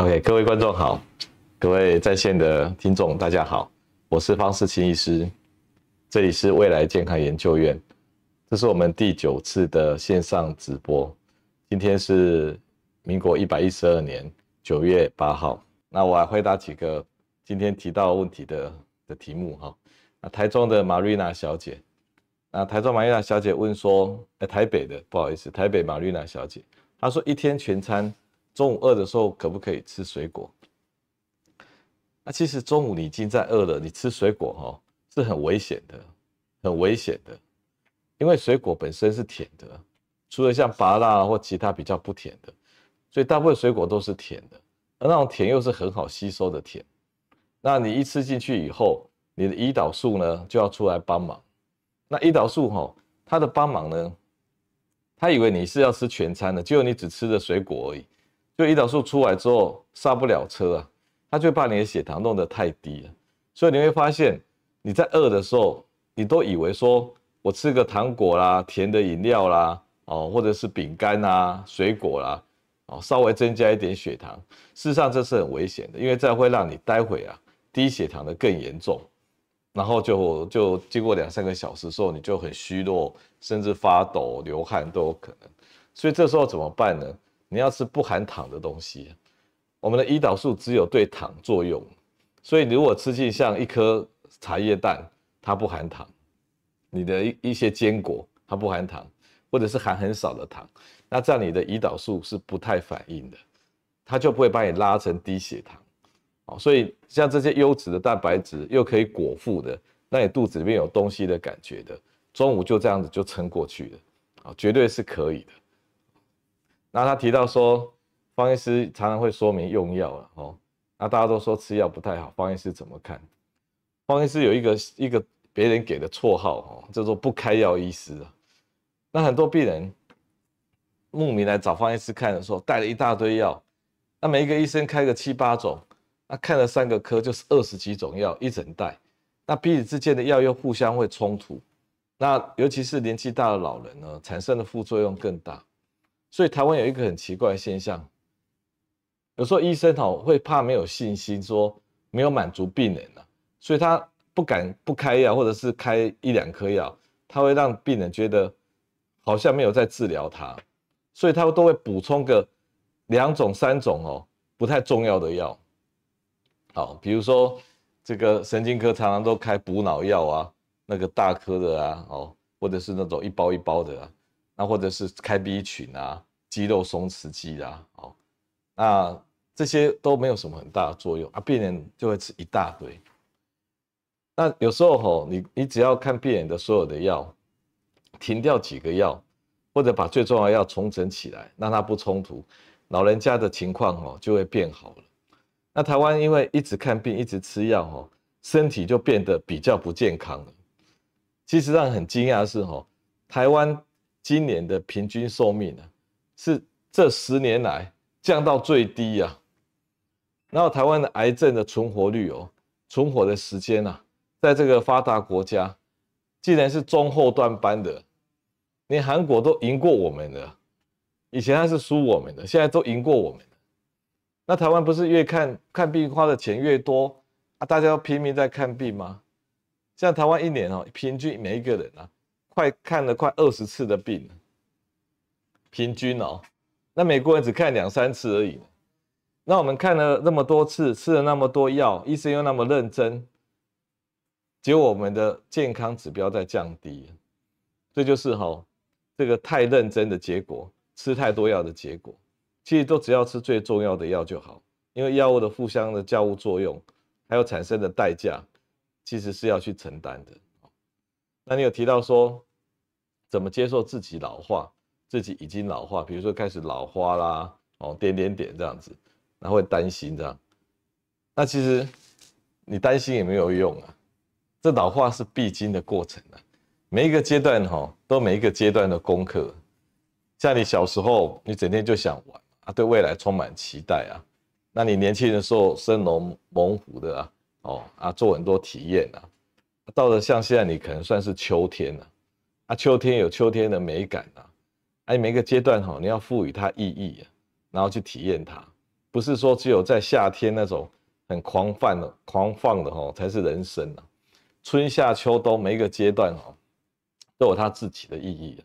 OK，各位观众好，各位在线的听众大家好，我是方世清医师，这里是未来健康研究院，这是我们第九次的线上直播，今天是民国一百一十二年九月八号，那我来回答几个今天提到问题的的题目哈，那台中的玛瑞娜小姐，那台中玛瑞娜小姐问说，哎，台北的不好意思，台北玛瑞娜小姐，她说一天全餐。中午饿的时候可不可以吃水果？那其实中午你已经在饿了，你吃水果哈是很危险的，很危险的，因为水果本身是甜的，除了像芭乐或其他比较不甜的，所以大部分水果都是甜的，而那种甜又是很好吸收的甜。那你一吃进去以后，你的胰岛素呢就要出来帮忙。那胰岛素哈，它的帮忙呢，它以为你是要吃全餐的，结果你只吃了水果而已。就胰岛素出来之后刹不了车啊，它就把你的血糖弄得太低了，所以你会发现你在饿的时候，你都以为说我吃个糖果啦、甜的饮料啦，哦，或者是饼干啊、水果啦，哦，稍微增加一点血糖，事实上这是很危险的，因为这会让你待会啊低血糖的更严重，然后就就经过两三个小时之后，你就很虚弱，甚至发抖、流汗都有可能，所以这时候怎么办呢？你要吃不含糖的东西，我们的胰岛素只有对糖作用，所以你如果吃进像一颗茶叶蛋，它不含糖；你的一一些坚果，它不含糖，或者是含很少的糖，那这样你的胰岛素是不太反应的，它就不会把你拉成低血糖。哦，所以像这些优质的蛋白质又可以果腹的，那你肚子里面有东西的感觉的，中午就这样子就撑过去了，啊，绝对是可以的。那他提到说，方医师常常会说明用药了哦。那大家都说吃药不太好，方医师怎么看？方医师有一个一个别人给的绰号哦，叫做不开药医师啊。那很多病人慕名来找方医师看的时候，带了一大堆药。那每一个医生开个七八种，那看了三个科就是二十几种药一整袋。那彼此之间的药又互相会冲突。那尤其是年纪大的老人呢，产生的副作用更大。所以台湾有一个很奇怪的现象，有时候医生哦会怕没有信心，说没有满足病人了，所以他不敢不开药，或者是开一两颗药，他会让病人觉得好像没有在治疗他，所以他都会补充个两种三种哦不太重要的药，好，比如说这个神经科常常都开补脑药啊，那个大颗的啊，哦，或者是那种一包一包的啊。那或者是开 B 群啊，肌肉松弛剂啊，哦，那这些都没有什么很大的作用啊，病人就会吃一大堆。那有时候吼，你你只要看病人的所有的药，停掉几个药，或者把最重要的药重整起来，让它不冲突，老人家的情况吼就会变好了。那台湾因为一直看病，一直吃药吼，身体就变得比较不健康了。其实让人很惊讶的是吼，台湾。今年的平均寿命呢，是这十年来降到最低呀、啊。然后台湾的癌症的存活率哦，存活的时间啊，在这个发达国家，竟然是中后段班的，连韩国都赢过我们的。以前还是输我们的，现在都赢过我们。那台湾不是越看看病花的钱越多啊？大家要拼命在看病吗？像台湾一年哦，平均每一个人啊。快看了快二十次的病，平均哦，那美国人只看两三次而已。那我们看了那么多次，吃了那么多药，医生又那么认真，结果我们的健康指标在降低，这就是哈这个太认真的结果，吃太多药的结果。其实都只要吃最重要的药就好，因为药物的互相的交互作用，还有产生的代价，其实是要去承担的。那你有提到说，怎么接受自己老化？自己已经老化，比如说开始老花啦，哦，点点点这样子，那会担心这样。那其实你担心也没有用啊，这老化是必经的过程啊。每一个阶段哈，都每一个阶段的功课。像你小时候，你整天就想玩啊，对未来充满期待啊。那你年轻的时候生龙猛虎的啊，哦啊，做很多体验啊。到了像现在，你可能算是秋天了。啊，啊秋天有秋天的美感啊，哎，每个阶段哈，你要赋予它意义，然后去体验它。不是说只有在夏天那种很狂放的狂放的吼才是人生啊。春夏秋冬每一个阶段吼都有它自己的意义，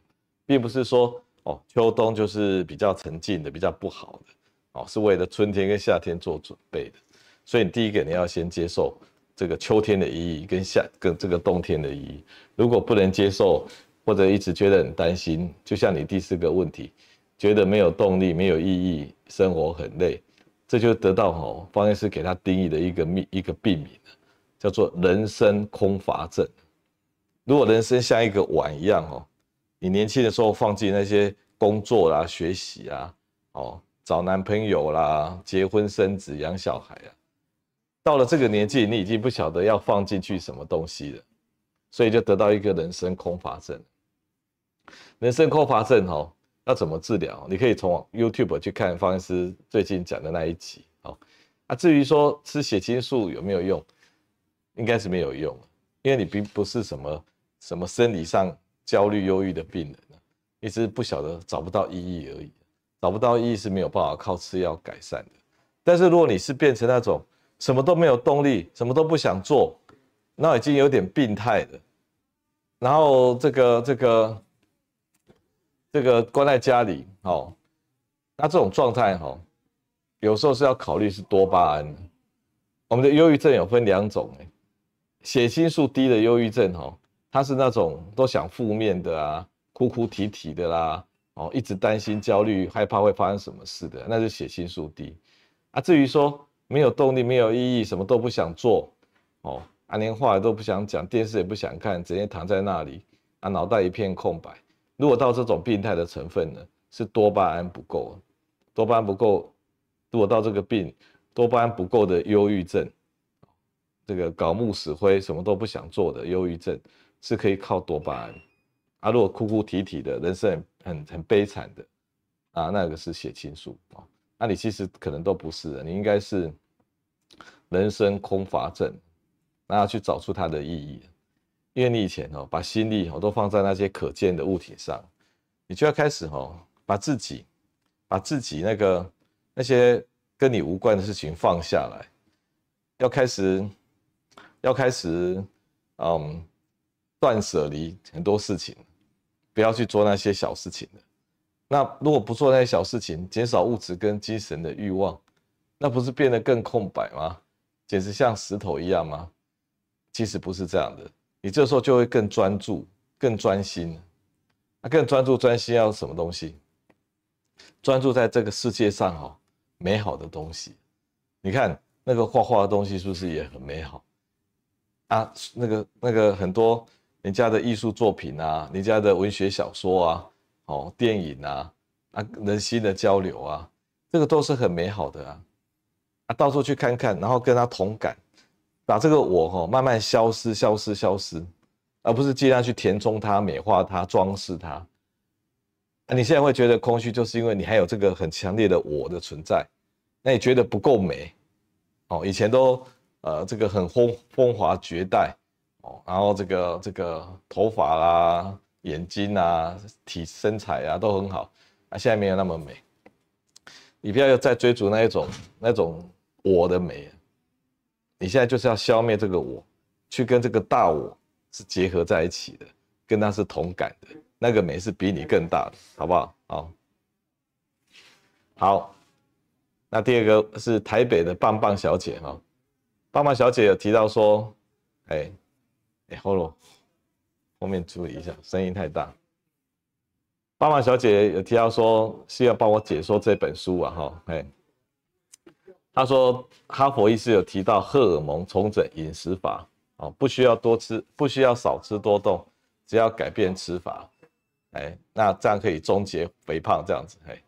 并不是说哦秋冬就是比较沉静的、比较不好的哦，是为了春天跟夏天做准备的。所以你第一个你要先接受这个秋天的意义跟夏跟这个冬天的意义。如果不能接受，或者一直觉得很担心，就像你第四个问题，觉得没有动力、没有意义，生活很累，这就得到哦方医师给他定义的一个病一个病名，叫做人生空乏症。如果人生像一个碗一样哦，你年轻的时候放弃那些工作啦、学习啊、哦找男朋友啦、结婚生子、养小孩啊，到了这个年纪，你已经不晓得要放进去什么东西了，所以就得到一个人生空乏症。人生空乏症哦，要怎么治疗？你可以从 YouTube 去看方医师最近讲的那一集哦。啊，至于说吃血清素有没有用，应该是没有用，因为你并不是什么什么生理上焦虑、忧郁的病人，你只是不晓得找不到意义而已。找不到意义是没有办法靠吃药改善的。但是如果你是变成那种什么都没有动力、什么都不想做，那已经有点病态了。然后这个这个。这个关在家里，哦，那这种状态，哈，有时候是要考虑是多巴胺。我们的忧郁症有分两种，哎，血清素低的忧郁症，哈，它是那种都想负面的啊，哭哭啼啼的啦，哦，一直担心、焦虑、害怕会发生什么事的，那是血清素低。啊，至于说没有动力、没有意义、什么都不想做，哦，啊，连话都不想讲，电视也不想看，整天躺在那里，啊，脑袋一片空白。如果到这种病态的成分呢，是多巴胺不够，多巴胺不够。如果到这个病，多巴胺不够的忧郁症，这个槁木死灰，什么都不想做的忧郁症，是可以靠多巴胺。啊，如果哭哭啼啼的，人生很很很悲惨的，啊，那个是血清素啊。那你其实可能都不是的，你应该是人生空乏症，那要去找出它的意义。因为你以前哦，把心力哦都放在那些可见的物体上，你就要开始哦，把自己，把自己那个那些跟你无关的事情放下来，要开始，要开始，嗯，断舍离很多事情，不要去做那些小事情了。那如果不做那些小事情，减少物质跟精神的欲望，那不是变得更空白吗？简直像石头一样吗？其实不是这样的。你这时候就会更专注、更专心。那更专注、专心要什么东西？专注在这个世界上哈，美好的东西。你看那个画画的东西是不是也很美好？啊，那个那个很多人家的艺术作品啊，人家的文学小说啊，哦，电影啊，啊，人心的交流啊，这个都是很美好的啊。啊，到处去看看，然后跟他同感。把这个我哈慢慢消失、消失、消失，而不是尽量去填充它、美化它、装饰它。那你现在会觉得空虚，就是因为你还有这个很强烈的我的存在，那你觉得不够美哦。以前都呃这个很风风华绝代哦，然后这个这个头发啦、眼睛啊、体身材啊都很好，啊现在没有那么美。你不要再追逐那一种那种我的美。你现在就是要消灭这个我，去跟这个大我是结合在一起的，跟它是同感的，那个美是比你更大的，好不好？好，好。那第二个是台北的棒棒小姐哈，棒棒小姐有提到说，哎，哎，后面后面注意一下，声音太大。棒棒小姐有提到说，需要帮我解说这本书啊，哈，哎。他说，哈佛医师有提到荷尔蒙重整饮食法，哦，不需要多吃，不需要少吃多动，只要改变吃法，哎，那这样可以终结肥胖，这样子，哎，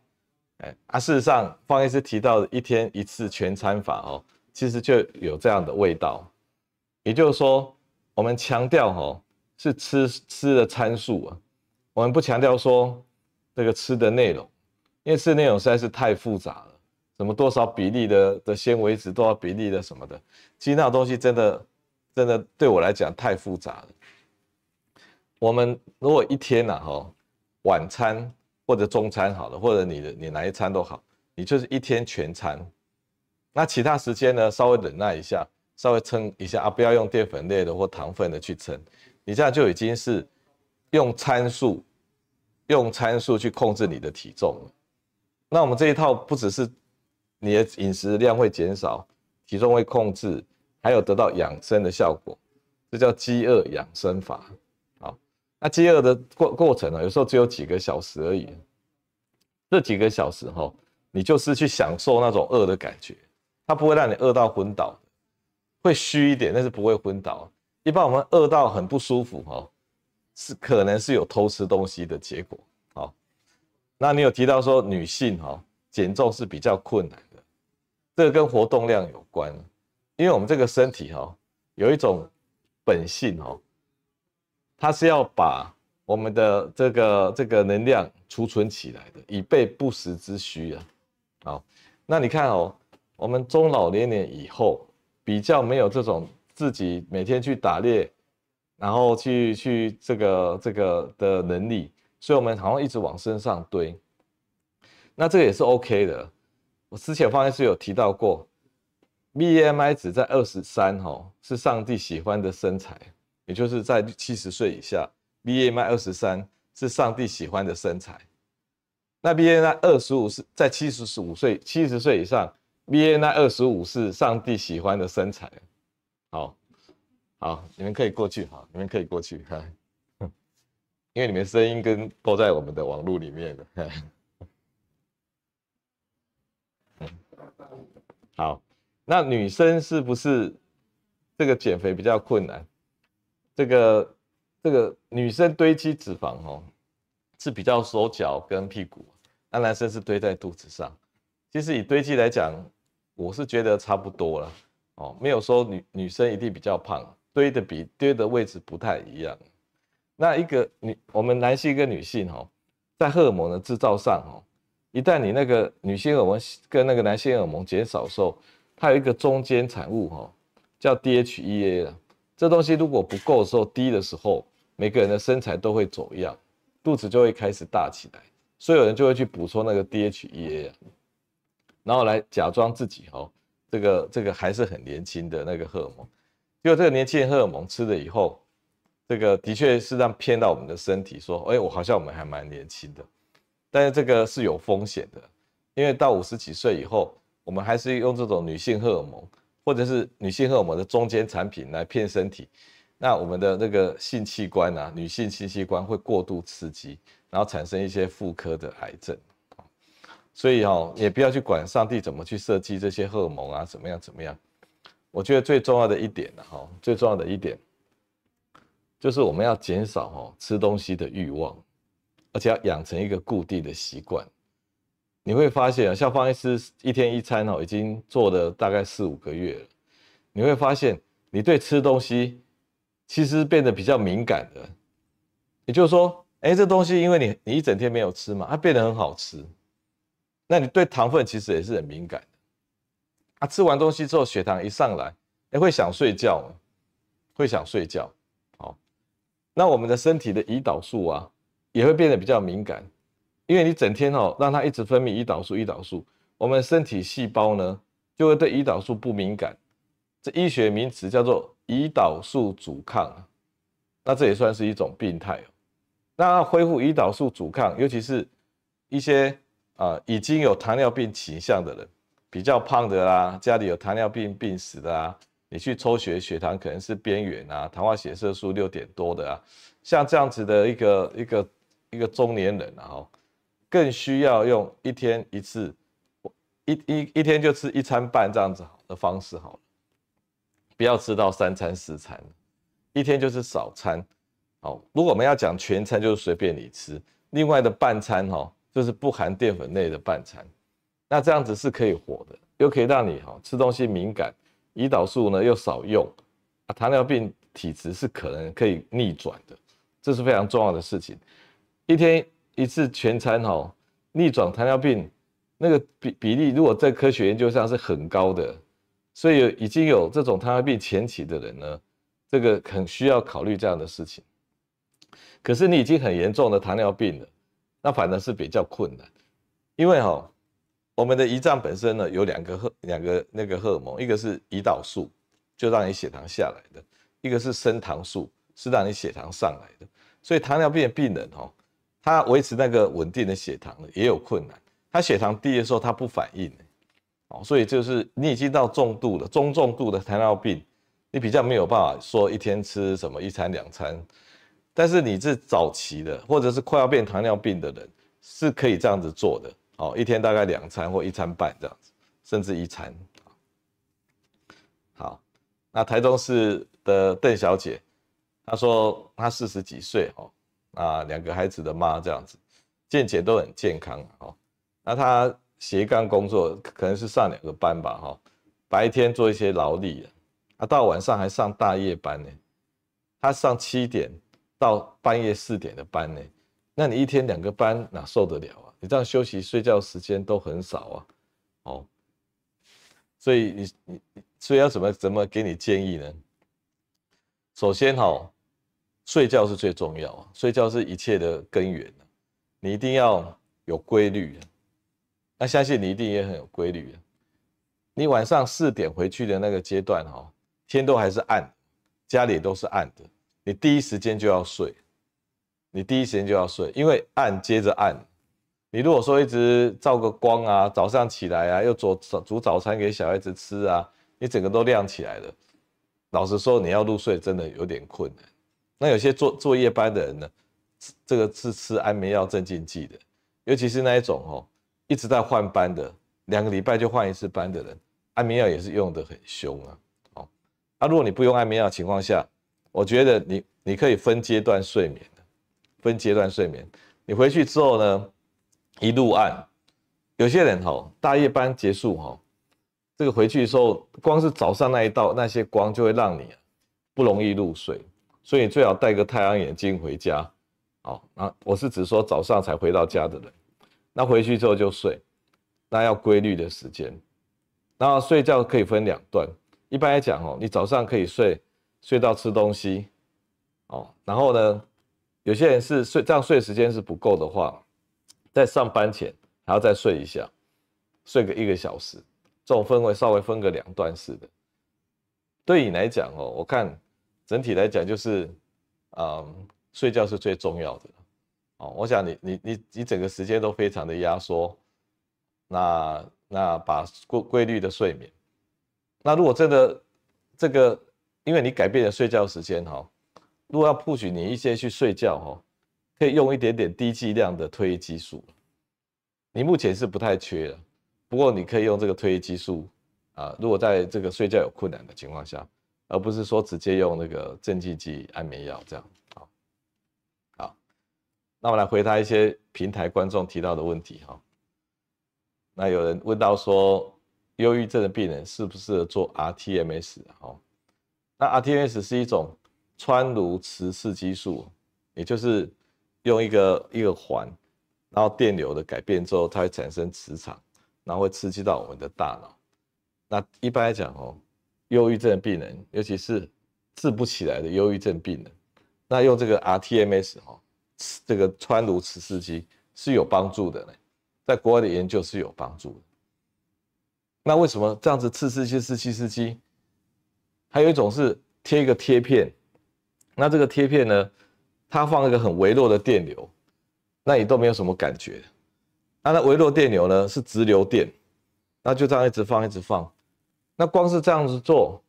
哎，啊，事实上，方医师提到的一天一次全餐法，哦，其实就有这样的味道，也就是说，我们强调，哦，是吃吃的参数啊，我们不强调说这个吃的内容，因为吃内容实在是太复杂了。什么多少比例的的纤维质，多少比例的什么的，其实那东西真的真的对我来讲太复杂了。我们如果一天呐，哈，晚餐或者中餐好了，或者你的你哪一餐都好，你就是一天全餐，那其他时间呢，稍微忍耐一下，稍微撑一下啊，不要用淀粉类的或糖分的去撑，你这样就已经是用参数，用参数去控制你的体重了。那我们这一套不只是你的饮食量会减少，体重会控制，还有得到养生的效果，这叫饥饿养生法。好，那饥饿的过过程呢，有时候只有几个小时而已。这几个小时哈，你就是去享受那种饿的感觉，它不会让你饿到昏倒，会虚一点，但是不会昏倒。一般我们饿到很不舒服哈，是可能是有偷吃东西的结果。好，那你有提到说女性哈减重是比较困难，这个跟活动量有关，因为我们这个身体哈有一种本性哦，它是要把。我们的这个这个能量储存起来的，以备不时之需啊。好，那你看哦，我们中老年人以后比较没有这种自己每天去打猎，然后去去这个这个的能力，所以我们好像一直往身上堆。那这个也是 OK 的。之前方医师有提到过，BMI 值在二十三哈，是上帝喜欢的身材，也就是在七十岁以下。BMI 二十三是上帝喜欢的身材，那 BMI 二十五是在七十五岁、七十岁以上，BMI 二十五是上帝喜欢的身材。好，好，你们可以过去，好，你们可以过去，哈，因为你们声音跟都在我们的网络里面的，好，那女生是不是这个减肥比较困难？这个。这个女生堆积脂肪哦，是比较手脚跟屁股，那男生是堆在肚子上。其实以堆积来讲，我是觉得差不多了哦，没有说女女生一定比较胖，堆的比堆的位置不太一样。那一个女，我们男性跟女性哦，在荷尔蒙的制造上哦，一旦你那个女性荷尔蒙跟那个男性荷尔蒙减少的时候，它有一个中间产物哈，叫 DHEA 了。这东西如果不够的时候，低的时候。每个人的身材都会走样，肚子就会开始大起来，所以有人就会去补充那个 DHEA，然后来假装自己哦，这个这个还是很年轻的那个荷尔蒙。结果这个年轻人荷尔蒙吃了以后，这个的确是让骗到我们的身体，说，哎，我好像我们还蛮年轻的，但是这个是有风险的，因为到五十几岁以后，我们还是用这种女性荷尔蒙或者是女性荷尔蒙的中间产品来骗身体。那我们的那个性器官啊，女性性器官会过度刺激，然后产生一些妇科的癌症。所以哦，也不要去管上帝怎么去设计这些荷尔蒙啊，怎么样怎么样。我觉得最重要的一点呢，哈，最重要的一点就是我们要减少哦吃东西的欲望，而且要养成一个固定的习惯。你会发现啊，像方医师一天一餐哦，已经做了大概四五个月了。你会发现，你对吃东西。其实变得比较敏感的，也就是说，哎，这东西因为你你一整天没有吃嘛，它变得很好吃。那你对糖分其实也是很敏感的。啊，吃完东西之后血糖一上来，哎，会想睡觉，会想睡觉。好，那我们的身体的胰岛素啊，也会变得比较敏感，因为你整天哦让它一直分泌胰岛素，胰岛素，我们身体细胞呢就会对胰岛素不敏感。这医学名词叫做。胰岛素阻抗，那这也算是一种病态哦。那恢复胰岛素阻抗，尤其是一些啊、已经有糖尿病倾向的人，比较胖的啦，家里有糖尿病病史的啊，你去抽血血糖可能是边缘啊，糖化血色素六点多的啊，像这样子的一个一个一个中年人啊，更需要用一天一次，一一一天就吃一餐半这样子的方式好了。不要吃到三餐四餐，一天就是少餐。好，如果我们要讲全餐，就是随便你吃。另外的半餐哈，就是不含淀粉类的半餐。那这样子是可以活的，又可以让你哈吃东西敏感，胰岛素呢又少用啊。糖尿病体质是可能可以逆转的，这是非常重要的事情。一天一次全餐哈，逆转糖尿病那个比比例，如果在科学研究上是很高的。所以已经有这种糖尿病前期的人呢，这个很需要考虑这样的事情。可是你已经很严重的糖尿病了，那反而是比较困难，因为哈，我们的胰脏本身呢有两个荷两个那个荷尔蒙，一个是胰岛素，就让你血糖下来的；一个是升糖素，是让你血糖上来的。所以糖尿病的病人哦，他维持那个稳定的血糖也有困难。他血糖低的时候他不反应，哦，所以就是你已经到重度的中重度的糖尿病，你比较没有办法说一天吃什么一餐两餐。但是你是早期的，或者是快要变糖尿病的人，是可以这样子做的。哦，一天大概两餐或一餐半这样子，甚至一餐。好，那台中市的邓小姐，她说她四十几岁，哦，啊，两个孩子的妈这样子，健检都很健康，哦，那他斜杠工作可能是上两个班吧，哈，白天做一些劳力，啊，到晚上还上大夜班呢，他上七点到半夜四点的班呢，那你一天两个班哪受得了啊？你这样休息睡觉时间都很少啊，哦，所以你你所以要怎么怎么给你建议呢？首先哈，睡觉是最重要啊，睡觉是一切的根源，你一定要有规律，那相信你一定也很有规律。你晚上四点回去的那个阶段哈，天都还是暗，家里都是暗的，你第一时间就要睡，你第一时间就要睡，因为暗接着暗。你如果说一直照个光啊，早上起来啊，又做煮早餐给小孩子吃啊，你整个都亮起来了。老实说，你要入睡真的有点困难。那有些做做夜班的人呢，这个是吃安眠药镇静剂的，尤其是那一种哦，一直在换班的，两个礼拜就换一次班的人，安眠药也是用得很凶啊。哦，啊，如果你不用安眠药情况下，我觉得你你可以分阶段睡眠的，分阶段睡眠。你回去之后呢，一路暗，有些人吼大夜班结束吼，这个回去的时候，光是早上那一道那些光就会让你不容易入睡，所以最好戴个太阳眼镜回家。哦，那我是指说早上才回到家的人，那回去之后就睡，那要规律的时间。然后睡觉可以分两段，一般来讲哦，你早上可以睡睡到吃东西，哦，然后呢，有些人是睡这样睡时间是不够的话。在上班前还要再睡一下，睡个一个小时，这种分为稍微分个两段式的。对你来讲哦，我看整体来讲就是，嗯，睡觉是最重要的。哦，我想你你你你整个时间都非常的压缩，那那把规规律的睡眠，那如果真的这个，因为你改变了睡觉时间哈，如果要 push 你一些去睡觉哈。可以用一点点低剂量的褪黑激素，你目前是不太缺的，不过你可以用这个褪黑激素啊，如果在这个睡觉有困难的情况下，而不是说直接用那个镇静剂、安眠药这样。好，好，那我来回答一些平台观众提到的问题哈。那有人问到说，忧郁症的病人适不适合做 rTMS？哈，那 rTMS 是一种川颅磁刺激素，也就是。用一个一个环，然后电流的改变之后，它会产生磁场，然后会刺激到我们的大脑。那一般来讲哦，忧郁症病人，尤其是治不起来的忧郁症病人，那用这个 rTMS 哦，这个川颅磁刺激是有帮助的呢，在国外的研究是有帮助的。那为什么这样子刺刺激刺激刺激？还有一种是贴一个贴片，那这个贴片呢？它放一个很微弱的电流，那你都没有什么感觉。那那微弱电流呢，是直流电，那就这样一直放一直放。那光是这样子做，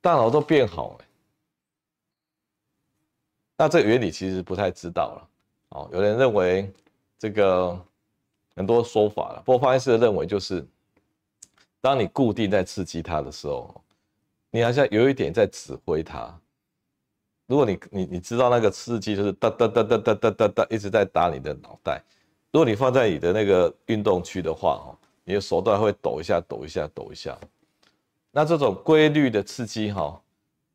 大脑都变好了。那这个原理其实不太知道了。哦，有人认为这个很多说法了，不过方医师认为就是，当你固定在刺激它的时候，你好像有一点在指挥它。如果你你你知道那个刺激就是哒哒哒哒哒哒哒哒一直在打你的脑袋，如果你放在你的那个运动区的话，哦，你的手段会抖一下抖一下抖一下。那这种规律的刺激，哈，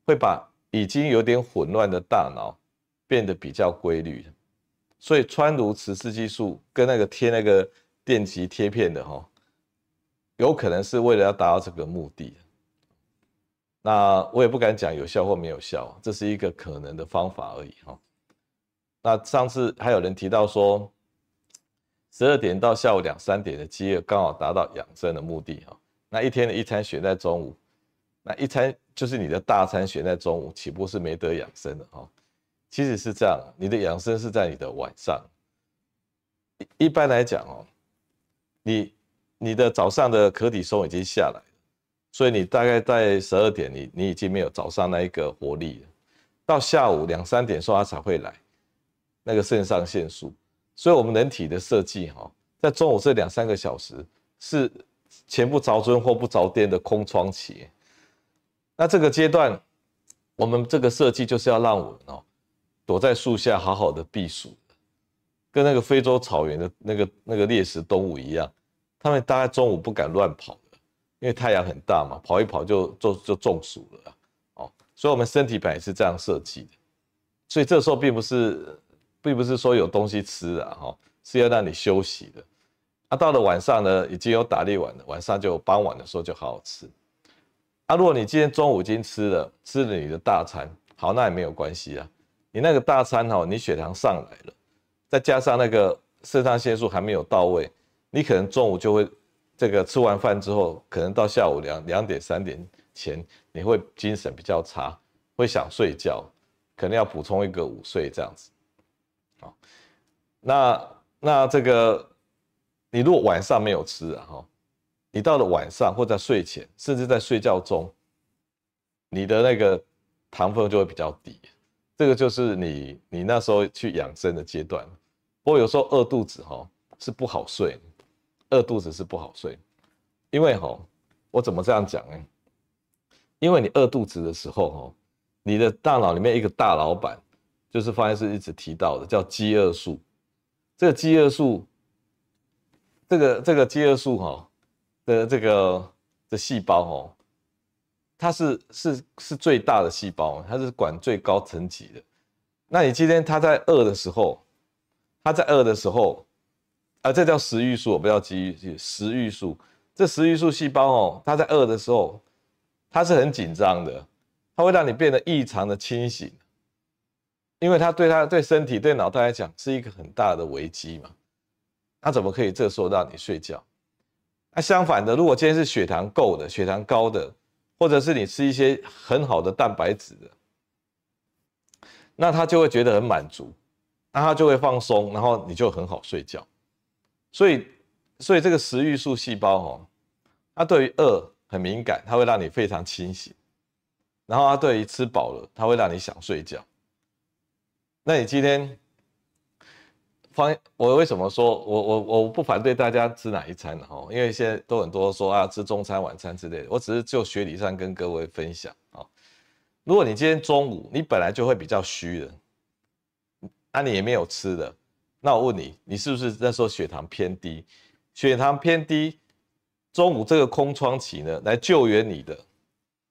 会把已经有点混乱的大脑变得比较规律。所以川颅磁刺激素跟那个贴那个电极贴片的，哈，有可能是为了要达到这个目的。那我也不敢讲有效或没有效，这是一个可能的方法而已哈。那上次还有人提到说，十二点到下午两三点的饥饿刚好达到养生的目的哈。那一天的一餐选在中午，那一餐就是你的大餐选在中午，岂不是没得养生的哈？其实是这样，你的养生是在你的晚上。一般来讲哦，你你的早上的可体松已经下来了，所以你大概在十二点，你你已经没有早上那一个活力了。到下午两三点时候它才会来那个肾上腺素。所以，我们人体的设计哈，在中午这两三个小时是。前不着村后不着店的空窗期，那这个阶段，我们这个设计就是要让我们哦，躲在树下好好的避暑，跟那个非洲草原的那个那个猎食动物一样，他们大概中午不敢乱跑的，因为太阳很大嘛，跑一跑就就就中暑了哦。所以，我们身体本来是这样设计的，所以这时候并不是并不是说有东西吃啊，哈，是要让你休息的。啊，到了晚上呢，已经有打猎完了，晚上就傍晚的时候就好好吃。啊，如果你今天中午已经吃了，吃了你的大餐，好，那也没有关系啊。你那个大餐哈，你血糖上来了，再加上那个肾上腺素还没有到位，你可能中午就会这个吃完饭之后，可能到下午两两点三点前，你会精神比较差，会想睡觉，可能要补充一个午睡这样子。好，那那这个。你如果晚上没有吃啊，哈，你到了晚上或在睡前，甚至在睡觉中，你的那个糖分就会比较低。这个就是你你那时候去养生的阶段。不过有时候饿肚子哈是不好睡，饿肚子是不好睡，因为哈，我怎么这样讲呢？因为你饿肚子的时候哈，你的大脑里面一个大老板，就是方医师一直提到的，叫饥饿素。这个饥饿素。这个这个饥饿素哈的这个的细胞哈，它是是是最大的细胞，它是管最高层级的。那你今天它在饿的时候，它在饿的时候，啊，这叫食欲素，不要饥欲素，食欲素。这食欲素细胞哦，它在饿的时候，它是很紧张的，它会让你变得异常的清醒，因为它对它对身体对脑袋来讲是一个很大的危机嘛。那怎么可以这时候让你睡觉？那相反的，如果今天是血糖够的、血糖高的，或者是你吃一些很好的蛋白质的，那他就会觉得很满足，那他就会放松，然后你就很好睡觉。所以，所以这个食欲素细胞哦，它对于饿很敏感，它会让你非常清醒。然后它对于吃饱了，它会让你想睡觉。那你今天？方，我为什么说我我我不反对大家吃哪一餐哈？因为现在都很多说啊，吃中餐、晚餐之类的。我只是就学理上跟各位分享啊。如果你今天中午你本来就会比较虚的，那你也没有吃的，那我问你，你是不是那时候血糖偏低？血糖偏低，中午这个空窗期呢，来救援你的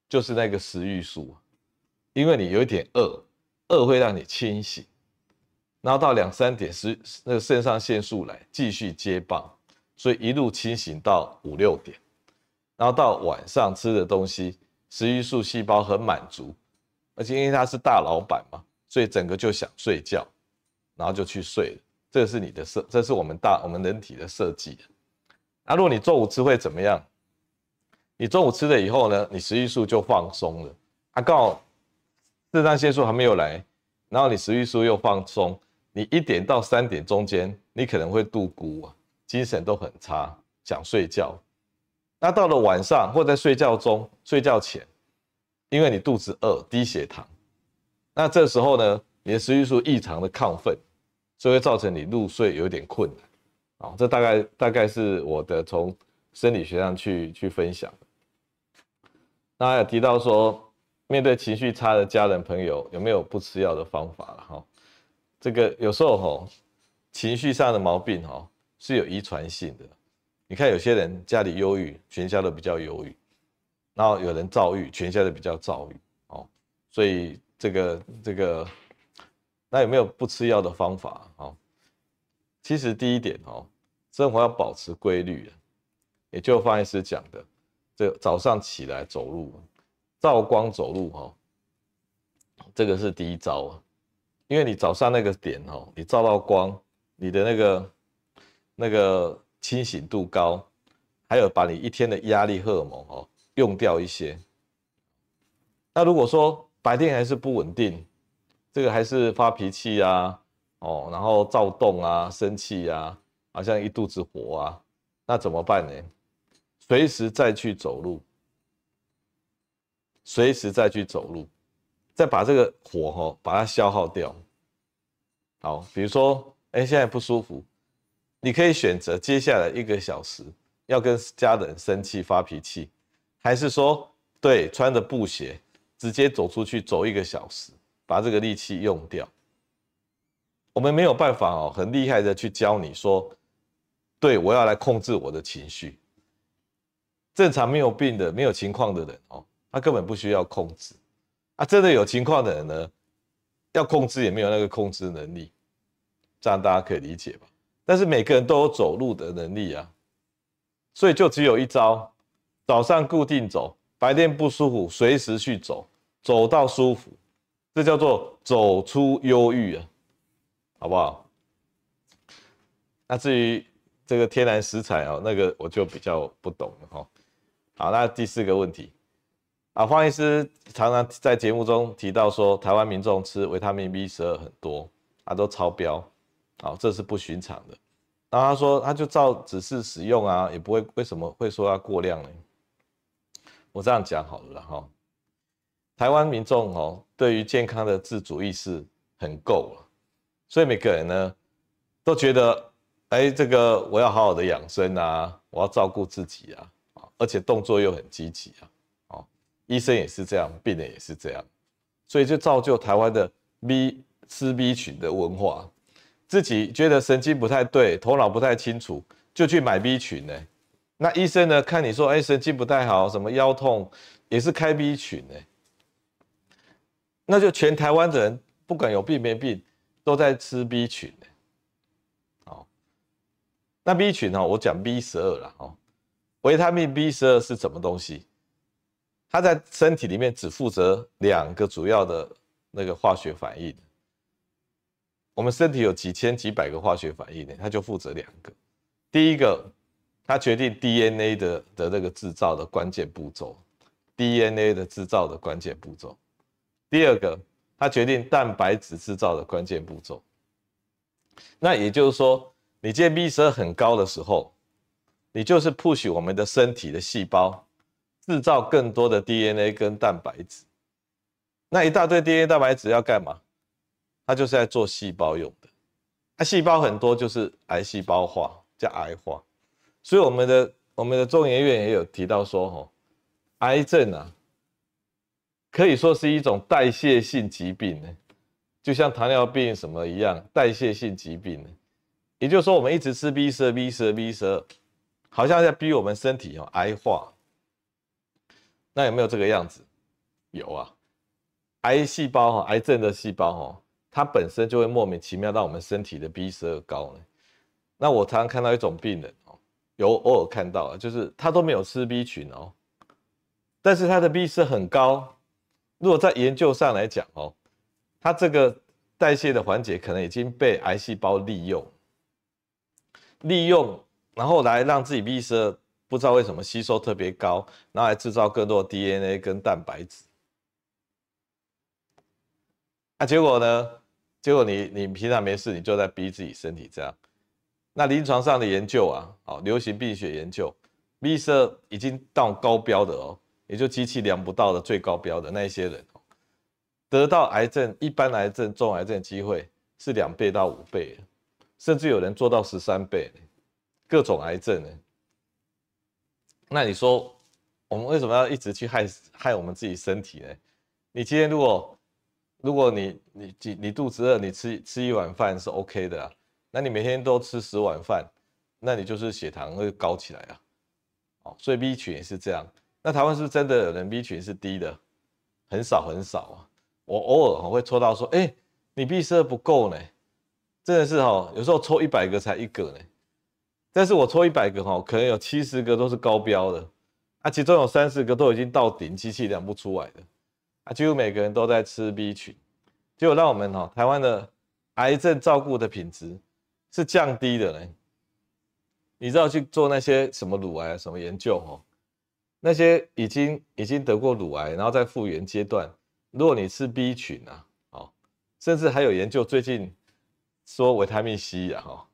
就是那个食欲素，因为你有一点饿，饿会让你清醒。然后到两三点时，那个肾上腺素来继续接棒，所以一路清醒到五六点，然后到晚上吃的东西，食欲素细胞很满足，而且因为他是大老板嘛，所以整个就想睡觉，然后就去睡了。这是你的设，这是我们大我们人体的设计。那如果你中午吃会怎么样？你中午吃了以后呢，你食欲素就放松了，啊，刚好肾上腺素还没有来，然后你食欲素又放松。你一点到三点中间，你可能会度孤啊，精神都很差，想睡觉。那到了晚上或在睡觉中、睡觉前，因为你肚子饿、低血糖，那这时候呢，你的食欲素异常的亢奋，所以会造成你入睡有点困难。啊，这大概大概是我的从生理学上去去分享。那还有提到说，面对情绪差的家人朋友，有没有不吃药的方法了哈？这个有时候吼，情绪上的毛病吼是有遗传性的。你看有些人家里忧郁，全家都比较忧郁；然后有人躁郁，全家都比较躁郁。哦，所以这个这个，那有没有不吃药的方法？哦，其实第一点哦，生活要保持规律，也就方医师讲的，这早上起来走路，照光走路哈，这个是第一招啊。因为你早上那个点哦，你照到光，你的那个那个清醒度高，还有把你一天的压力荷尔蒙哦用掉一些。那如果说白天还是不稳定，这个还是发脾气啊，哦，然后躁动啊，生气啊，好像一肚子火啊，那怎么办呢？随时再去走路，随时再去走路，再把这个火哈把它消耗掉。好，比如说，哎，现在不舒服，你可以选择接下来一个小时要跟家人生气发脾气，还是说，对，穿着布鞋直接走出去走一个小时，把这个力气用掉。我们没有办法哦，很厉害的去教你说，对，我要来控制我的情绪。正常没有病的、没有情况的人哦，他根本不需要控制。啊，真的有情况的人呢，要控制也没有那个控制能力，这样大家可以理解吧？但是每个人都有走路的能力啊，所以就只有一招：早上固定走，白天不舒服随时去走，走到舒服，这叫做走出忧郁啊，好不好？那至于这个天然食材哦，那个我就比较不懂了哈。好，那第四个问题，啊，方医师常常在节目中提到说，台湾民众吃维他命 B 十二很多，啊，都超标，好，这是不寻常的。然后他说，他就照指示使用啊，也不会为什么会说要过量呢？我这样讲好了哈，台湾民众哦，对于健康的自主意识很够了，所以每个人呢都觉得，哎，这个我要好好的养生啊，我要照顾自己啊。而且动作又很积极啊，医生也是这样，病人也是这样，所以就造就台湾的 B 吃 B 群的文化，自己觉得神经不太对，头脑不太清楚，就去买 B 群呢。那医生呢，看你说，哎，神经不太好，什么腰痛，也是开 B 群呢。那就全台湾的人，不管有病没病，都在吃 B 群呢。好，那 B 群哦，我讲 B 十二了哦。维他命 B 十二是什么东西？它在身体里面只负责两个主要的那个化学反应。我们身体有几千几百个化学反应呢，它就负责两个。第一个，它决定 DNA 的的那个制造的关键步骤，DNA 的制造的关键步骤。第二个，它决定蛋白质制造的关键步骤。那也就是说，你这 B 十二很高的时候。你就是 push 我们的身体的细胞制造更多的 DNA 跟蛋白质，那一大堆 DNA 蛋白质要干嘛？它就是在做细胞用的。那细胞很多就是癌细胞化，叫癌化。所以我们的我们的中研院也有提到说，吼，癌症啊，可以说是一种代谢性疾病呢，就像糖尿病什么一样，代谢性疾病呢。也就是说，我们一直吃 B 十二、B 十二、B 十二。好像在逼我们身体哦癌化，那有没有这个样子？有啊，癌细胞哈，癌症的细胞哈，它本身就会莫名其妙让我们身体的 B 十二高呢。那我常常看到一种病人哦，有偶尔看到，就是他都没有吃 B 群哦，但是他的 B 是很高。如果在研究上来讲哦，他这个代谢的环节可能已经被癌细胞利用，利用。然后来让自己 B 十二不知道为什么吸收特别高，然后来制造更多的 DNA 跟蛋白质。那结果呢？结果你你平常没事，你就在逼自己身体这样。那临床上的研究啊，哦，流行病学研究，B 十二已经到高标的哦，也就机器量不到的最高标的那一些人，得到癌症，一般癌症、重癌症的机会是两倍到五倍，甚至有人做到十三倍。各种癌症呢？那你说我们为什么要一直去害害我们自己身体呢？你今天如果如果你你你你肚子饿，你吃吃一碗饭是 OK 的啊。那你每天都吃十碗饭，那你就是血糖会高起来啊。哦，所以 B 群也是这样。那台湾是不是真的有人 B 群是低的？很少很少啊。我偶尔我会抽到说，哎，你 B 十二不够呢，真的是哈，有时候抽一百个才一个呢。但是我抽一百个哈，可能有七十个都是高标的，啊，其中有三十个都已经到顶，机器量不出来的，啊，几乎每个人都在吃 B 群，结果让我们哈台湾的癌症照顾的品质是降低的呢。你知道去做那些什么乳癌什么研究哦，那些已经已经得过乳癌，然后在复原阶段，如果你吃 B 群啊，哦，甚至还有研究最近说维他命 C 啊，哈，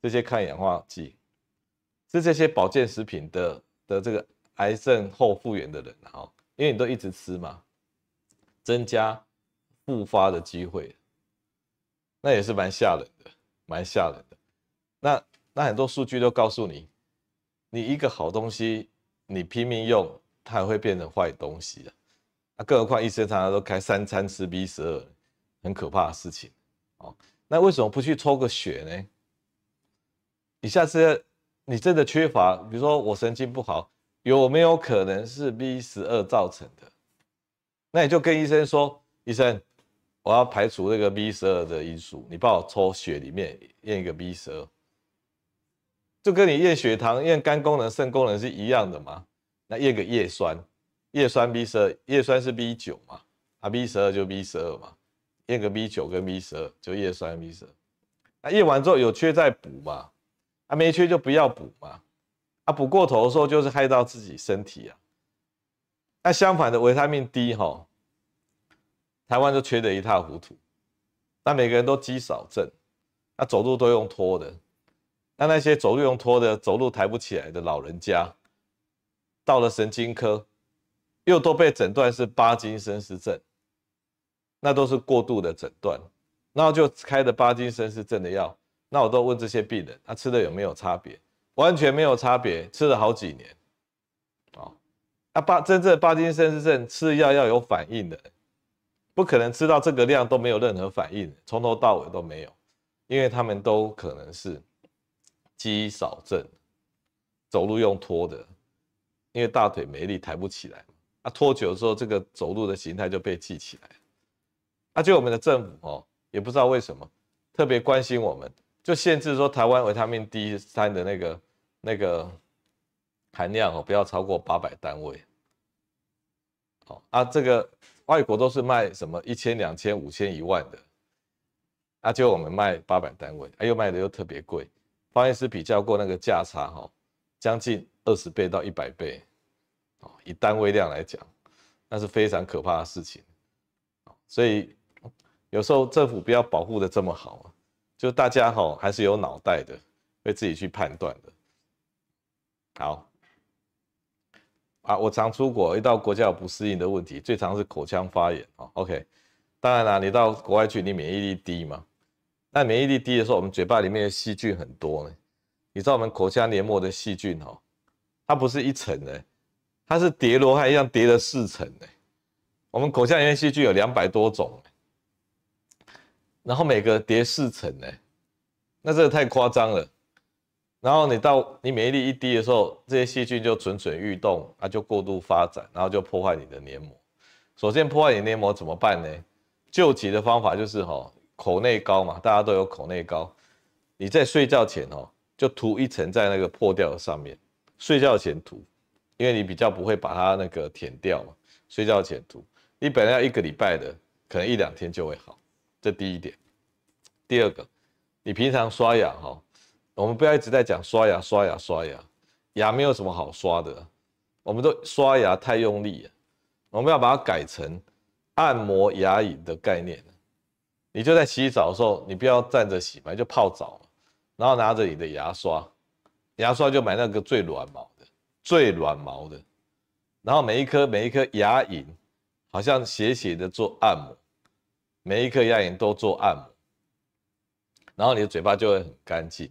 这些抗氧化剂，是这些保健食品的的这个癌症后复原的人哈，因为你都一直吃嘛，增加复发的机会。那也是蛮吓人的，蛮吓人的。那那很多数据都告诉你，你一个好东西，你拼命用，它还会变成坏东西啊。那更何况医生常常都开三餐吃 B 十二，很可怕的事情。哦，那为什么不去抽个血呢？你下次你真的缺乏，比如说我神经不好，有没有可能是 B 十二造成的？那你就跟医生说，医生。我要排除这个 B 十二的因素，你帮我抽血里面验一个 B 十二，就跟你验血糖、验肝功能、肾功能是一样的嘛？那验个叶酸，叶酸 B 十二，叶酸是 B 九嘛？啊，B 十二就 B 十二嘛？验个 B 九跟 B 十二，就叶酸 B 十二。那验完之后有缺再补嘛？啊，没缺就不要补嘛？啊，补过头的时候就是害到自己身体啊。那相反的维他命 D 哈。台湾就缺得一塌糊涂，那每个人都肌少症，那走路都用拖的，那那些走路用拖的、走路抬不起来的老人家，到了神经科，又都被诊断是巴金森氏症，那都是过度的诊断，然后就开的巴金森氏症的药，那我都问这些病人，他吃的有没有差别？完全没有差别，吃了好几年，啊，那巴真正的巴金森氏症吃药要有反应的。不可能吃到这个量都没有任何反应，从头到尾都没有，因为他们都可能是肌少症，走路用拖的，因为大腿没力抬不起来，啊，拖久之后这个走路的形态就被记起来，啊，就我们的政府哦，也不知道为什么特别关心我们，就限制说台湾维他命 D 三的那个那个含量哦，不要超过八百单位，哦啊，这个。外国都是卖什么一千、两千、五千、一万的，啊，就我们卖八百单位，哎，又卖的又特别贵。方医师比较过那个价差，哈，将近二十倍到一百倍，哦，以单位量来讲，那是非常可怕的事情。所以有时候政府不要保护的这么好啊，就大家哈还是有脑袋的，会自己去判断的。好。啊，我常出国，一到国家有不适应的问题，最常是口腔发炎啊。OK，当然啦，你到国外去，你免疫力低嘛。那免疫力低的时候，我们嘴巴里面的细菌很多呢。你知道我们口腔黏膜的细菌哈，它不是一层的，它是叠罗汉一样叠了四层的。我们口腔里面细菌有两百多种，然后每个叠四层呢，那这个太夸张了。然后你到你免疫力一低的时候，这些细菌就蠢蠢欲动，它就过度发展，然后就破坏你的黏膜。首先破坏你的黏膜怎么办呢？救急的方法就是哈，口内膏嘛，大家都有口内膏。你在睡觉前哦，就涂一层在那个破掉的上面，睡觉前涂，因为你比较不会把它那个舔掉嘛。睡觉前涂，你本来要一个礼拜的，可能一两天就会好。这第一点。第二个，你平常刷牙哈。我们不要一直在讲刷牙、刷牙、刷牙，牙没有什么好刷的，我们都刷牙太用力了。我们要把它改成按摩牙龈的概念。你就在洗澡的时候，你不要站着洗嘛，就泡澡，然后拿着你的牙刷，牙刷就买那个最软毛的、最软毛的，然后每一颗每一颗牙龈好像斜斜的做按摩，每一颗牙龈都做按摩，然后你的嘴巴就会很干净。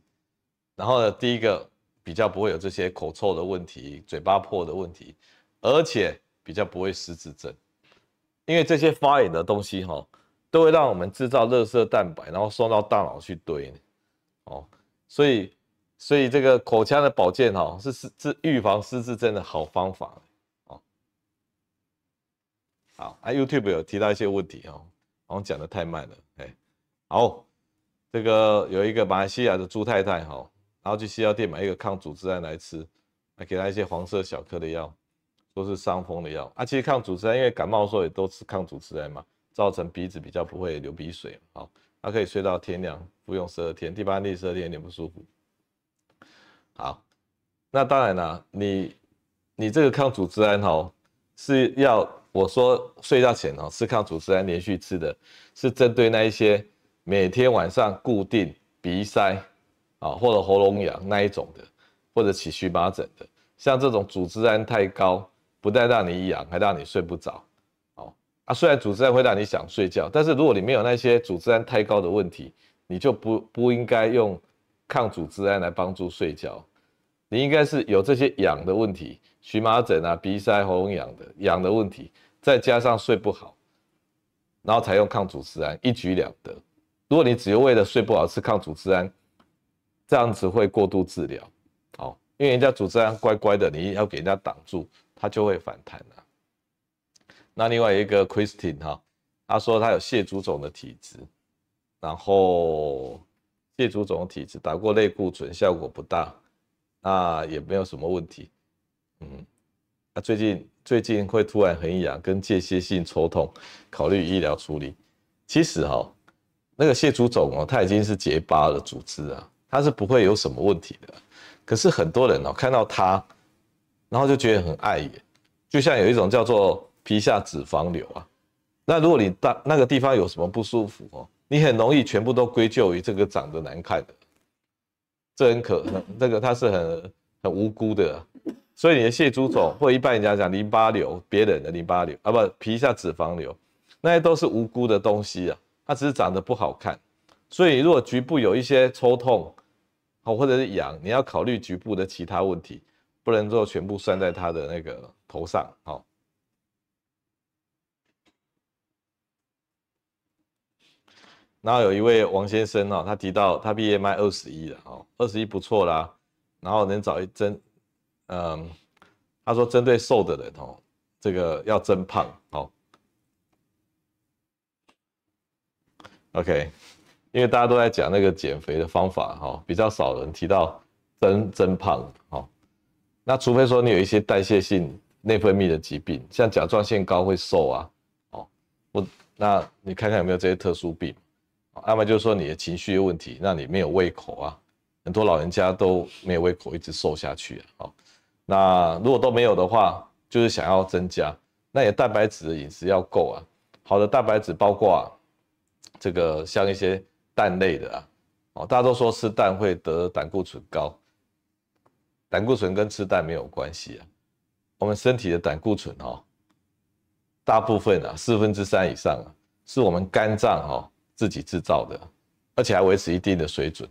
然后呢，第一个比较不会有这些口臭的问题、嘴巴破的问题，而且比较不会失智症，因为这些发炎的东西哈，都会让我们制造热色蛋白，然后送到大脑去堆，哦，所以所以这个口腔的保健哈，是是是预防失智症的好方法，哦，好，啊，YouTube 有提到一些问题哦，好像讲得太慢了，哎，好，这个有一个马来西亚的朱太太哈。然后去西药店买一个抗组织胺来吃，还给她一些黄色小颗的药，说是伤风的药啊。其实抗组织胺因为感冒的时候也都吃抗组织胺嘛，造成鼻子比较不会流鼻水。好，她可以睡到天亮，服用十二天，第八天、第十二天有点不舒服。好，那当然啦，你你这个抗组织胺哈是要我说睡觉前哦吃抗组织胺连续吃的，是针对那一些每天晚上固定鼻塞啊或者喉咙痒那一种的，或者起荨麻疹的，像这种组织胺太高，不但让你痒，还让你睡不着。哦啊，虽然组织胺会让你想睡觉，但是如果你没有那些组织胺太高的问题，你就不不应该用抗组织胺来帮助睡觉。你应该是有这些痒的问题，荨麻疹啊、鼻塞、喉咙痒的痒的问题，再加上睡不好，然后才用抗组织胺，一举两得。如果你只有为了睡不好吃抗组织胺，这样子会过度治疗。哦，因为人家组织胺乖乖的，你要给人家挡住，它就会反弹了。那另外一个 Christine 哈，他说他有蟹足肿的体质，然后蟹足肿的体质打过类固醇效果不大，那也没有什么问题，嗯，那最近最近会突然很痒跟间歇性抽痛，考虑医疗处理。其实哈，那个蟹足肿哦，它已经是结疤的组织啊，它是不会有什么问题的。可是很多人哦看到它，然后就觉得很碍眼，就像有一种叫做。皮下脂肪瘤啊，那如果你大那个地方有什么不舒服哦，你很容易全部都归咎于这个长得难看的，这很可能，这个它是很很无辜的，所以你的蟹足肿或一般人家讲淋巴瘤，别人的淋巴瘤啊，不皮下脂肪瘤，那些都是无辜的东西啊，它只是长得不好看，所以如果局部有一些抽痛，好或者是痒，你要考虑局部的其他问题，不能说全部算在它的那个头上，好。然后有一位王先生哦，他提到他 BMI 二十一了哦，二十一不错啦。然后能找一针，嗯，他说针对瘦的人哦，这个要增胖哦。OK，因为大家都在讲那个减肥的方法哈，比较少人提到增增胖哦。那除非说你有一些代谢性内分泌的疾病，像甲状腺高会瘦啊，哦，我那你看看有没有这些特殊病。要么就是说你的情绪有问题，让你没有胃口啊，很多老人家都没有胃口，一直瘦下去啊。那如果都没有的话，就是想要增加，那也蛋白质的饮食要够啊。好的蛋白质包括啊这个像一些蛋类的啊，哦，大家都说吃蛋会得胆固醇高，胆固醇跟吃蛋没有关系啊。我们身体的胆固醇哦，大部分啊四分之三以上啊，是我们肝脏哦。自己制造的，而且还维持一定的水准，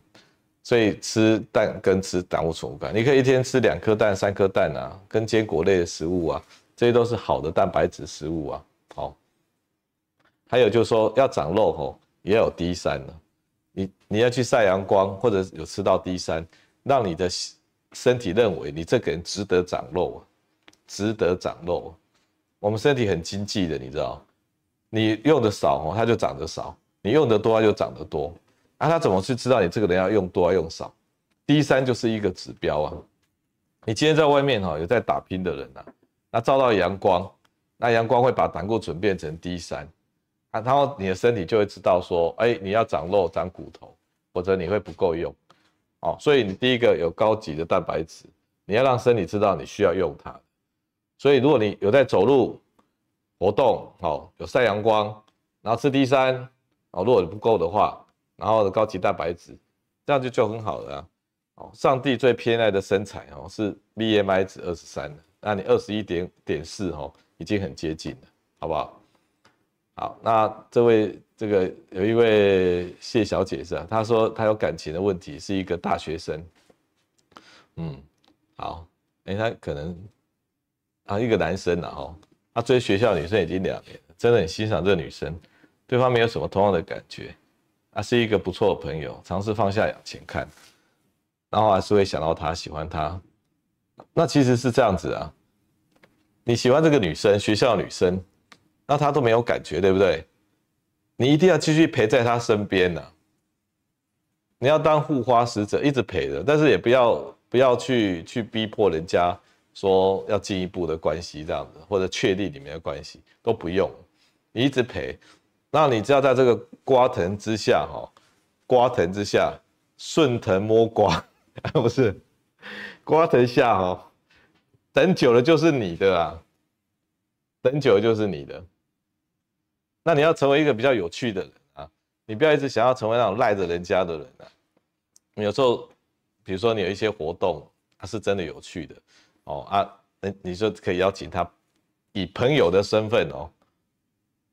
所以吃蛋跟吃胆固醇无关。你可以一天吃两颗蛋、三颗蛋啊，跟坚果类的食物啊，这些都是好的蛋白质食物啊。好，还有就是说要长肉吼，也有 D 三呢。你你要去晒阳光，或者有吃到 D 三，让你的身体认为你这个人值得长肉，值得长肉。我们身体很经济的，你知道，你用的少哦，它就长得少。你用的多，它就长得多啊！他怎么去知道你这个人要用多，要用少？D 三就是一个指标啊。你今天在外面哈，有在打拼的人呐，那照到阳光，那阳光会把胆固醇变成 D 三啊，然后你的身体就会知道说，哎，你要长肉、长骨头，或者你会不够用哦。所以你第一个有高级的蛋白质，你要让身体知道你需要用它。所以如果你有在走路活动，好，有晒阳光，然后吃 D 三。哦，如果你不够的话，然后高级蛋白质，这样就就很好了啊。哦，上帝最偏爱的身材哦是 BMI 值二十三的，那你二十一点点四哦，已经很接近了，好不好？好，那这位这个有一位谢小姐是吧？她说她有感情的问题，是一个大学生。嗯，好，哎，他可能啊一个男生了哈，他追学校女生已经两年了，真的很欣赏这个女生。对方没有什么同样的感觉，啊，是一个不错的朋友，尝试放下往前看，然后还是会想到他，喜欢他。那其实是这样子啊，你喜欢这个女生，学校的女生，那她都没有感觉，对不对？你一定要继续陪在她身边呢、你要当护花使者，一直陪着，但是也不要不要去去逼迫人家说要进一步的关系这样子，或者确立你们的关系都不用，你一直陪。那你只要在这个瓜藤之下，哈，瓜藤之下顺藤摸瓜，不是？刮藤下哦，等久了就是你的啊，等久了就是你的。那你要成为一个比较有趣的人啊，你不要一直想要成为那种赖着人家的人啊。有时候，比如说你有一些活动，它是真的有趣的哦啊，那你就可以邀请他，以朋友的身份哦，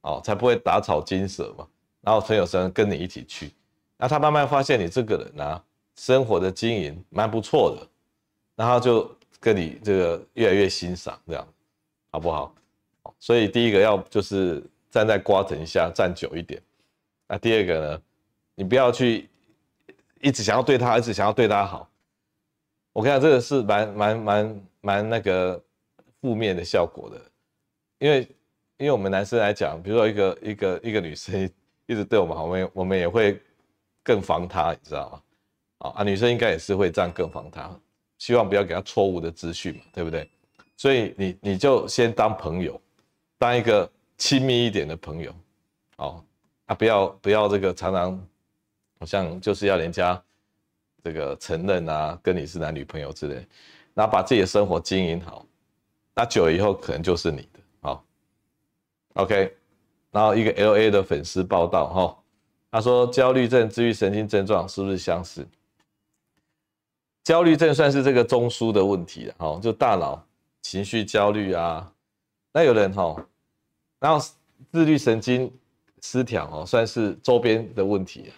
哦，才不会打草惊蛇嘛。然后陈友生跟你一起去，那他慢慢发现你这个人啊，生活的经营蛮不错的，然后就跟你这个越来越欣赏，这样好不好？所以第一个要就是站在瓜藤下站久一点，那第二个呢，你不要去一直想要对他，一直想要对他好。我看这个是蛮蛮蛮蛮那个负面的效果的，因为因为我们男生来讲，比如说一个一个一个女生。一直对我们好，我们我们也会更防她，你知道吗？啊，女生应该也是会这样更防她，希望不要给她错误的资讯嘛，对不对？所以你你就先当朋友，当一个亲密一点的朋友，哦，啊，不要不要这个常常好像就是要人家这个承认啊，跟你是男女朋友之类，然后把自己的生活经营好，那久了以后可能就是你，，OK。然后一个 LA 的粉丝报道，哈，他说焦虑症、自律神经症状是不是相似？焦虑症算是这个中枢的问题了，哈，就大脑情绪焦虑啊。那有人哈，然后自律神经失调哦，算是周边的问题。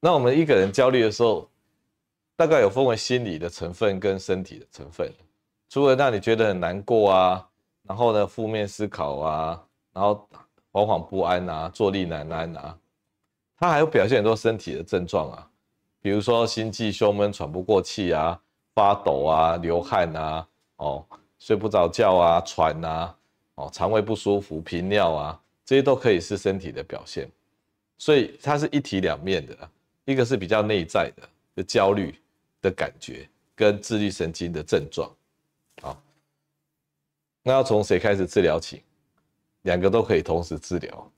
那我们一个人焦虑的时候，大概有分为心理的成分跟身体的成分。除了让你觉得很难过啊，然后呢，负面思考啊，然后。惶惶不安啊，坐立难安啊，他还有表现很多身体的症状啊，比如说心悸、胸闷、喘不过气啊，发抖啊，流汗啊，哦，睡不着觉啊，喘啊，哦，肠胃不舒服、频尿啊，这些都可以是身体的表现，所以它是一体两面的，一个是比较内在的，就焦虑的感觉跟自律神经的症状，好，那要从谁开始治疗起？两个都可以同时治疗。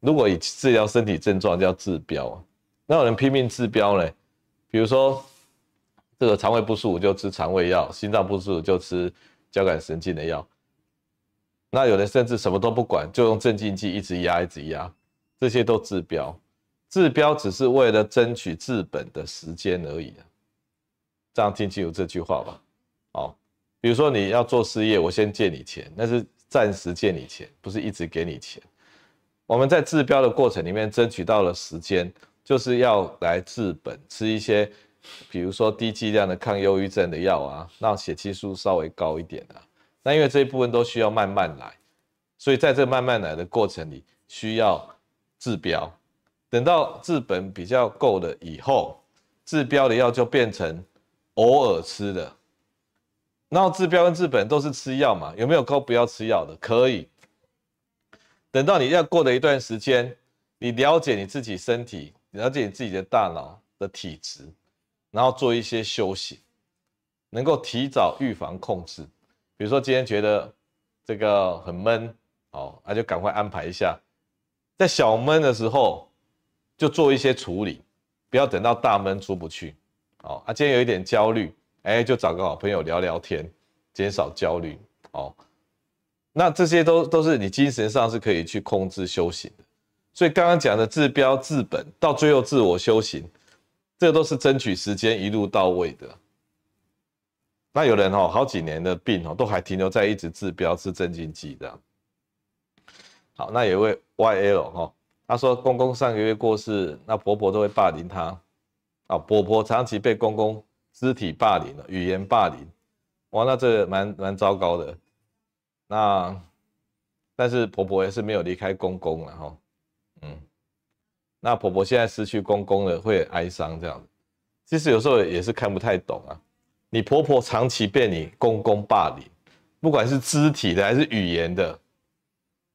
如果以治疗身体症状叫治标，那有人拼命治标呢？比如说这个肠胃不舒服就吃肠胃药，心脏不舒服就吃交感神经的药。那有人甚至什么都不管，就用镇静剂一直压一直压，这些都治标。治标只是为了争取治本的时间而已。这样听清楚这句话吧。好，比如说你要做事业，我先借你钱，那是。暂时借你钱，不是一直给你钱。我们在治标的过程里面争取到了时间，就是要来治本，吃一些，比如说低剂量的抗忧郁症的药啊，让血清素稍微高一点啊。那因为这一部分都需要慢慢来，所以在这慢慢来的过程里，需要治标。等到治本比较够了以后，治标的药就变成偶尔吃的。然后治标跟治本都是吃药嘛？有没有够不要吃药的？可以。等到你要过了一段时间，你了解你自己身体，了解你自己的大脑的体质，然后做一些休息，能够提早预防控制。比如说今天觉得这个很闷，哦，那就赶快安排一下，在小闷的时候就做一些处理，不要等到大闷出不去。哦，啊，今天有一点焦虑。哎，就找个好朋友聊聊天，减少焦虑哦。那这些都都是你精神上是可以去控制修行的。所以刚刚讲的治标治本，到最后自我修行，这都是争取时间一路到位的。那有人哦，好几年的病哦，都还停留在一直治标吃镇静剂这样。好，那有一位 YL 哈，他说公公上个月过世，那婆婆都会霸凌他啊，婆婆长期被公公。肢体霸凌了，语言霸凌，哇，那这蛮蛮糟糕的。那但是婆婆也是没有离开公公了哈，嗯，那婆婆现在失去公公了，会哀伤这样。其实有时候也是看不太懂啊。你婆婆长期被你公公霸凌，不管是肢体的还是语言的，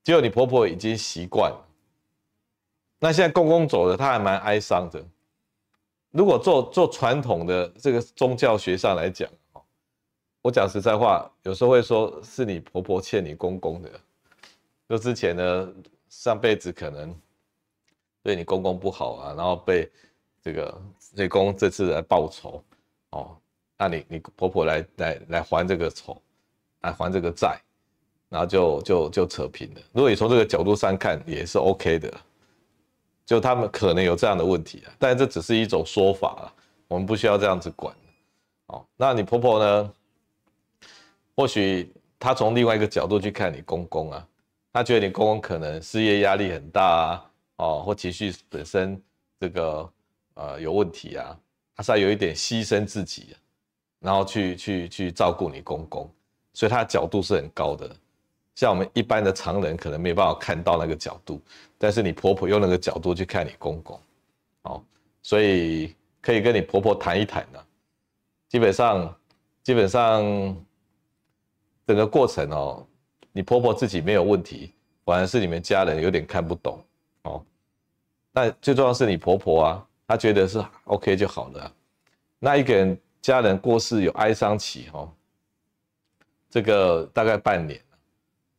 结果你婆婆已经习惯了。那现在公公走了，她还蛮哀伤的。如果做做传统的这个宗教学上来讲，我讲实在话，有时候会说是你婆婆欠你公公的，就之前呢上辈子可能对你公公不好啊，然后被这个这公公这次来报仇哦，那你你婆婆来来来还这个仇，来还这个债，然后就就就扯平了。如果你从这个角度上看，也是 OK 的。就他们可能有这样的问题啊，但这只是一种说法啊，我们不需要这样子管。哦，那你婆婆呢？或许她从另外一个角度去看你公公啊，她觉得你公公可能事业压力很大啊，哦，或情绪本身这个呃有问题啊，她是要有一点牺牲自己，然后去去去照顾你公公，所以她的角度是很高的。像我们一般的常人可能没办法看到那个角度，但是你婆婆用那个角度去看你公公，哦，所以可以跟你婆婆谈一谈的。基本上，基本上整个过程哦，你婆婆自己没有问题，反而是你们家人有点看不懂哦。那最重要是你婆婆啊，她觉得是 OK 就好了。那一个人家人过世有哀伤期哦，这个大概半年。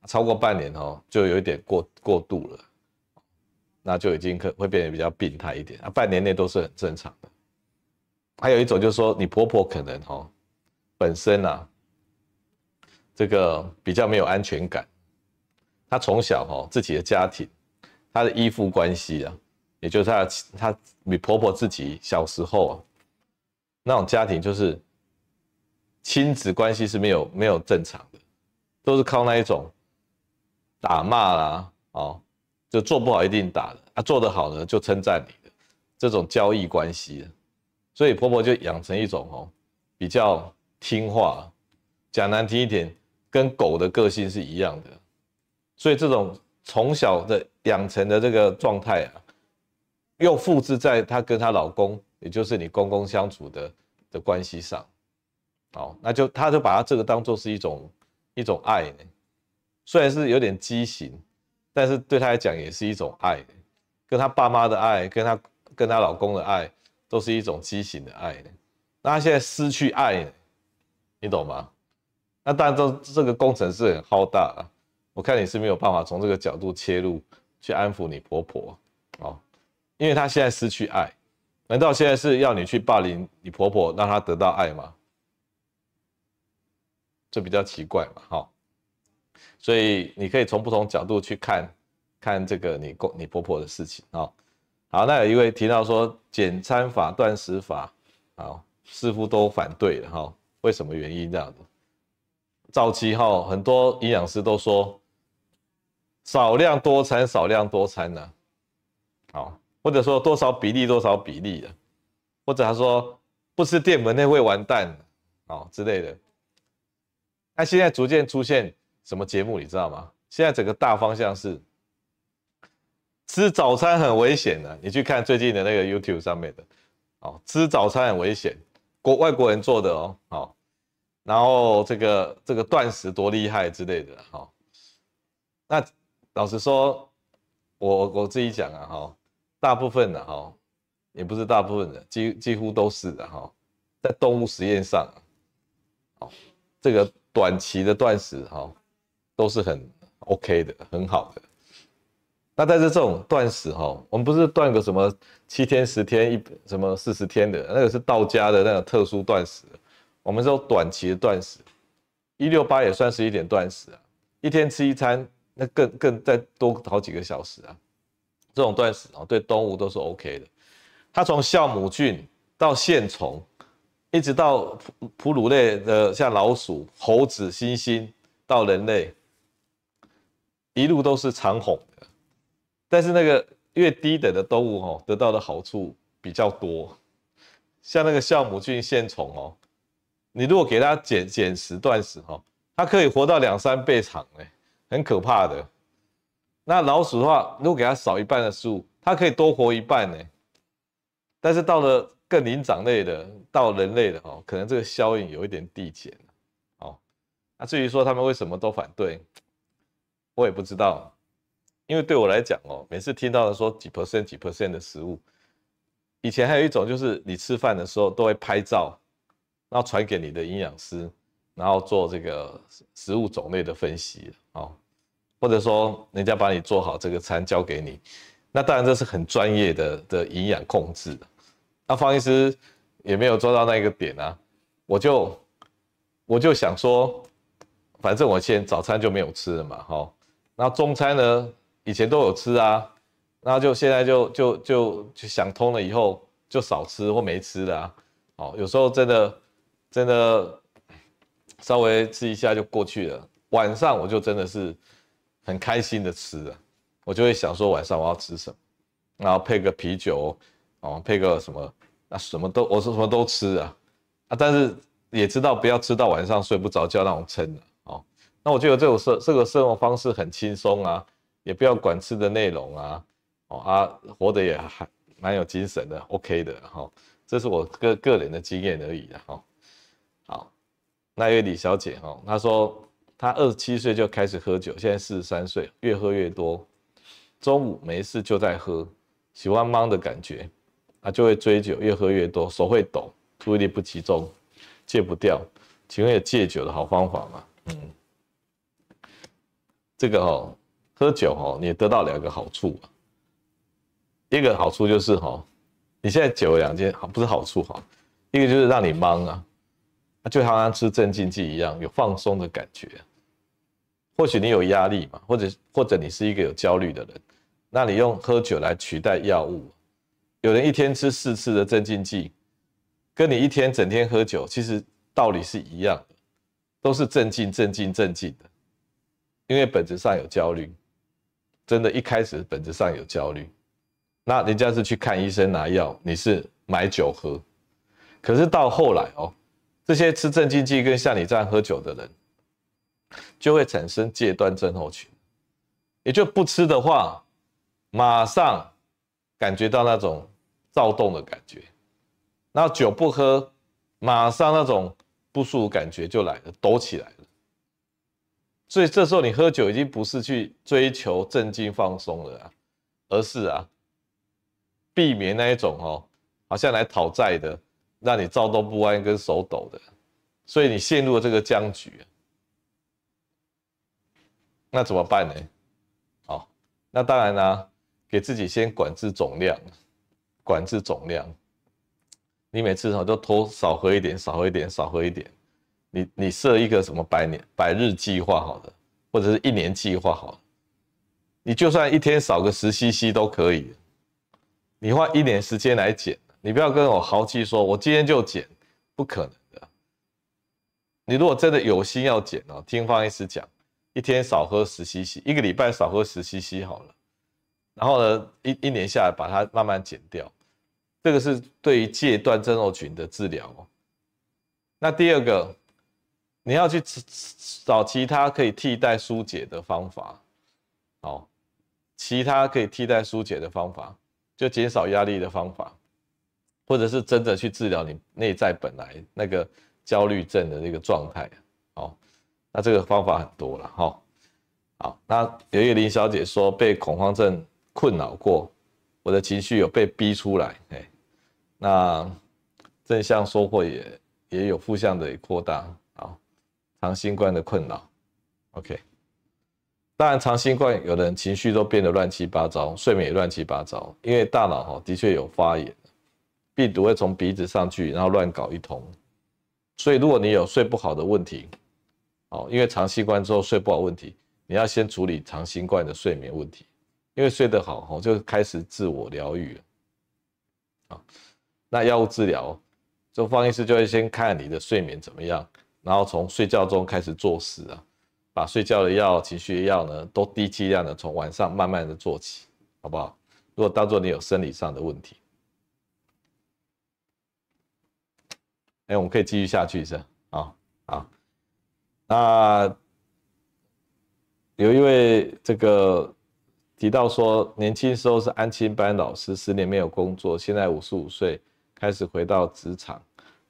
超过半年哦，就有一点过过度了，那就已经可会变得比较病态一点啊。半年内都是很正常的。还有一种就是说，你婆婆可能哦，本身啊，这个比较没有安全感。她从小哦，自己的家庭，她的依附关系啊，也就是她她你婆婆自己小时候啊，那种家庭就是亲子关系是没有没有正常的，都是靠那一种。打骂啦，哦，就做不好一定打的啊，做得好呢就称赞你的这种交易关系，所以婆婆就养成一种哦比较听话，讲难听一点，跟狗的个性是一样的，所以这种从小的养成的这个状态啊，又复制在她跟她老公，也就是你公公相处的的关系上，哦，那就她就把她这个当做是一种一种爱呢。虽然是有点畸形，但是对她来讲也是一种爱，跟她爸妈的爱，跟她跟她老公的爱，都是一种畸形的爱。那她现在失去爱，你懂吗？那当然，这这个工程是很浩大啊。我看你是没有办法从这个角度切入去安抚你婆婆哦，因为她现在失去爱，难道现在是要你去霸凌你婆婆，让她得到爱吗？这比较奇怪嘛，哈。所以你可以从不同角度去看，看这个你公你婆婆的事情啊。好，那有一位提到说减餐法、断食法，啊，似乎都反对了哈。为什么原因这样子？早期哈很多营养师都说少量多餐，少量多餐呢，好，或者说多少比例多少比例的，或者他说不吃淀粉那会完蛋，哦之类的。那现在逐渐出现。什么节目你知道吗？现在整个大方向是吃早餐很危险的，你去看最近的那个 YouTube 上面的，哦，吃早餐很危险，国外国人做的哦，好，然后这个这个断食多厉害之类的，好，那老实说，我我自己讲啊，哈，大部分的哈，也不是大部分的，几几乎都是的哈，在动物实验上，哦，这个短期的断食哈。都是很 OK 的，很好的。那但是这种断食哈，我们不是断个什么七天、十天、一什么四十天的，那个是道家的那种特殊断食。我们说短期的断食，一六八也算是一点断食啊。一天吃一餐，那更更再多好几个小时啊。这种断食啊，对动物都是 OK 的。它从酵母菌到线虫，一直到哺哺乳类的，像老鼠、猴子、猩猩，到人类。一路都是长红的，但是那个越低等的动物哦，得到的好处比较多。像那个酵母菌线虫哦，你如果给它减减食断食哈，它可以活到两三倍长哎，很可怕的。那老鼠的话，如果给它少一半的食物，它可以多活一半呢。但是到了更灵长类的，到人类的哦，可能这个效应有一点递减哦。那至于说他们为什么都反对？我也不知道，因为对我来讲哦，每次听到的说几 percent 几 percent 的食物，以前还有一种就是你吃饭的时候都会拍照，然后传给你的营养师，然后做这个食物种类的分析哦，或者说人家把你做好这个餐交给你，那当然这是很专业的的营养控制。那方医师也没有做到那个点啊，我就我就想说，反正我先早餐就没有吃了嘛，哈，那中餐呢，以前都有吃啊，那就现在就就就就想通了以后，就少吃或没吃的啊，哦，有时候真的真的稍微吃一下就过去了，晚上我就真的是很开心的吃了，我就会想说晚上我要吃什么，然后配个啤酒，哦，配个什么。那什么都我说什么都吃啊，啊，但是也知道不要吃到晚上睡不着觉那种撑的。那我觉得这种生这个生活方式很轻松啊，也不要管吃的内容啊，哦啊，活得也还蛮有精神的，OK 的哈。这是我个个人的经验而已的哈。好，那位李小姐哈，她说她二十七岁就开始喝酒，现在四十三岁，越喝越多，中午没事就在喝，喜欢茫的感觉。啊就会追酒，越喝越多，手会抖，注意力不集中，戒不掉。请问有戒酒的好方法吗？嗯，这个哦，喝酒哦，你得到两个好处。一个好处就是哈，你现在酒有两件好，不是好处哈。一个就是让你忙啊，就好像吃镇静剂一样，有放松的感觉。或许你有压力嘛，或者或者你是一个有焦虑的人，那你用喝酒来取代药物。有人一天吃四次的镇静剂，跟你一天整天喝酒，其实道理是一样的，都是镇静、镇静、镇静的。因为本质上有焦虑，真的，一开始本质上有焦虑，那人家是去看医生拿药，你是买酒喝。可是到后来哦，这些吃镇静剂跟像你这样喝酒的人，就会产生戒断症候群，也就不吃的话，马上感觉到那种。躁动的感觉，那酒不喝，马上那种不舒服感觉就来了，抖起来了。所以这时候你喝酒已经不是去追求镇静放松了，而是啊，避免那一种哦，好像来讨债的，让你躁动不安跟手抖的，所以你陷入了这个僵局。那怎么办呢？好，那当然啦，给自己先管制总量。管制总量，你每次哈都偷少喝一点，少喝一点，少喝一点。你你设一个什么百年百日计划好的，或者是一年计划好的，你就算一天少个十 CC 都可以。你花一年时间来减，你不要跟我豪气说，我今天就减，不可能的。你如果真的有心要减哦，听方医师讲，一天少喝十 CC，一个礼拜少喝十 CC 好了。然后呢，一一年下来把它慢慢减掉，这个是对于戒断症候群的治疗哦。那第二个，你要去找其他可以替代疏解的方法，好，其他可以替代疏解的方法，就减少压力的方法，或者是真的去治疗你内在本来那个焦虑症的那个状态。好，那这个方法很多了哈。好，那有一个林小姐说被恐慌症。困扰过，我的情绪有被逼出来，哎，那正向收获也也有负向的扩大，长新冠的困扰，OK，当然长新冠有的人情绪都变得乱七八糟，睡眠也乱七八糟，因为大脑哈的确有发炎，病毒会从鼻子上去，然后乱搞一通，所以如果你有睡不好的问题，哦，因为长新冠之后睡不好问题，你要先处理长新冠的睡眠问题。因为睡得好，吼就开始自我疗愈了。啊，那药物治疗，就方医师就会先看你的睡眠怎么样，然后从睡觉中开始做事啊，把睡觉的药、情绪的药呢，都低剂量的从晚上慢慢的做起，好不好？如果当做你有生理上的问题，哎，我们可以继续下去是吧？啊，好，那有一位这个。提到说，年轻时候是安亲班老师，十年没有工作，现在五十五岁开始回到职场，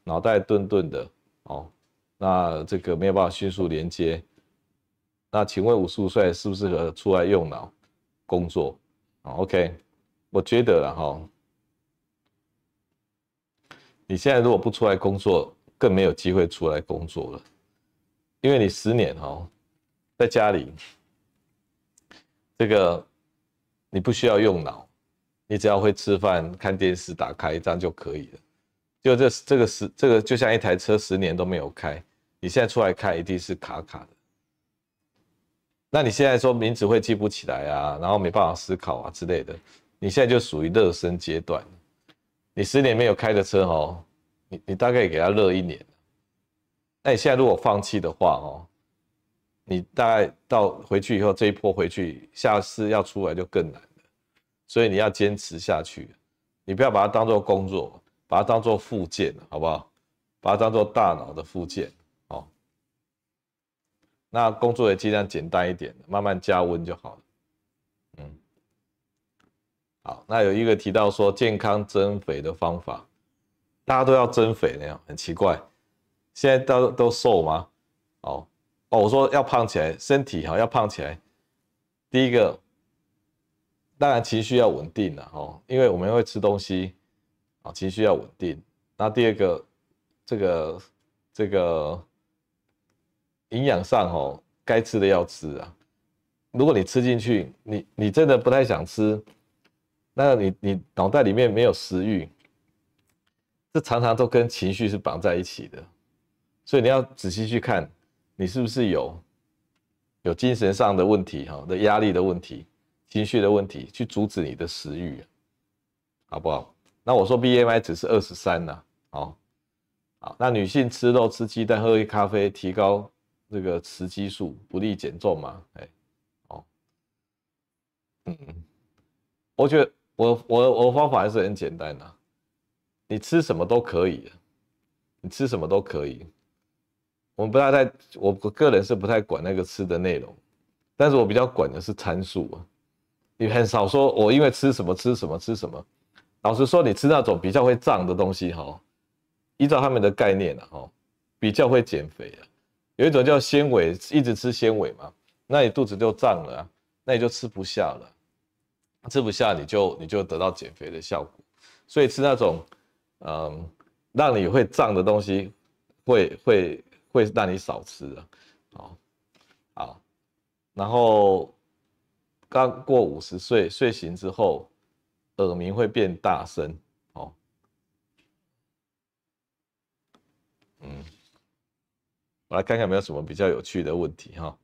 脑袋钝钝的哦，那这个没有办法迅速连接。那请问五十五岁适不适合出来用脑工作？OK，我觉得了哈，你现在如果不出来工作，更没有机会出来工作了，因为你十年哈在家里这个。你不需要用脑，你只要会吃饭、看电视、打开这样就可以了。就这这个十这个就像一台车十年都没有开，你现在出来开一定是卡卡的。那你现在说名字会记不起来啊，然后没办法思考啊之类的，你现在就属于热身阶段。你十年没有开的车哦，你你大概给它热一年。那你现在如果放弃的话哦，你大概到回去以后这一波回去，下次要出来就更难了。所以你要坚持下去，你不要把它当做工作，把它当做附件，好不好？把它当做大脑的附件，那工作也尽量简单一点，慢慢加温就好了。嗯，好。那有一个提到说健康增肥的方法，大家都要增肥那样，很奇怪。现在都都瘦吗？哦哦，我说要胖起来，身体哈要胖起来，第一个。当然情绪要稳定了哦，因为我们会吃东西啊，情绪要稳定。那第二个，这个这个营养上哦，该吃的要吃啊。如果你吃进去，你你真的不太想吃，那你你脑袋里面没有食欲，这常常都跟情绪是绑在一起的。所以你要仔细去看，你是不是有有精神上的问题哈，的压力的问题。情绪的问题去阻止你的食欲，好不好？那我说 BMI 只是二十三呐，好，好。那女性吃肉、吃鸡蛋、喝黑咖啡，提高这个雌激素，不利减重嘛？哎，哦，嗯，我觉得我我我方法还是很简单的，你吃什么都可以，你吃什么都可以。我们不太太，我我个人是不太管那个吃的内容，但是我比较管的是参数啊。你很少说，我因为吃什么吃什么吃什么。老实说，你吃那种比较会胀的东西，哈，依照他们的概念啊，哈，比较会减肥啊。有一种叫纤维，一直吃纤维嘛，那你肚子就胀了，那你就吃不下了，吃不下你就你就得到减肥的效果。所以吃那种，嗯，让你会胀的东西，会会会让你少吃啊。好，好，然后。刚过五十岁，睡醒之后，耳鸣会变大声。哦，嗯，我来看看有没有什么比较有趣的问题哈。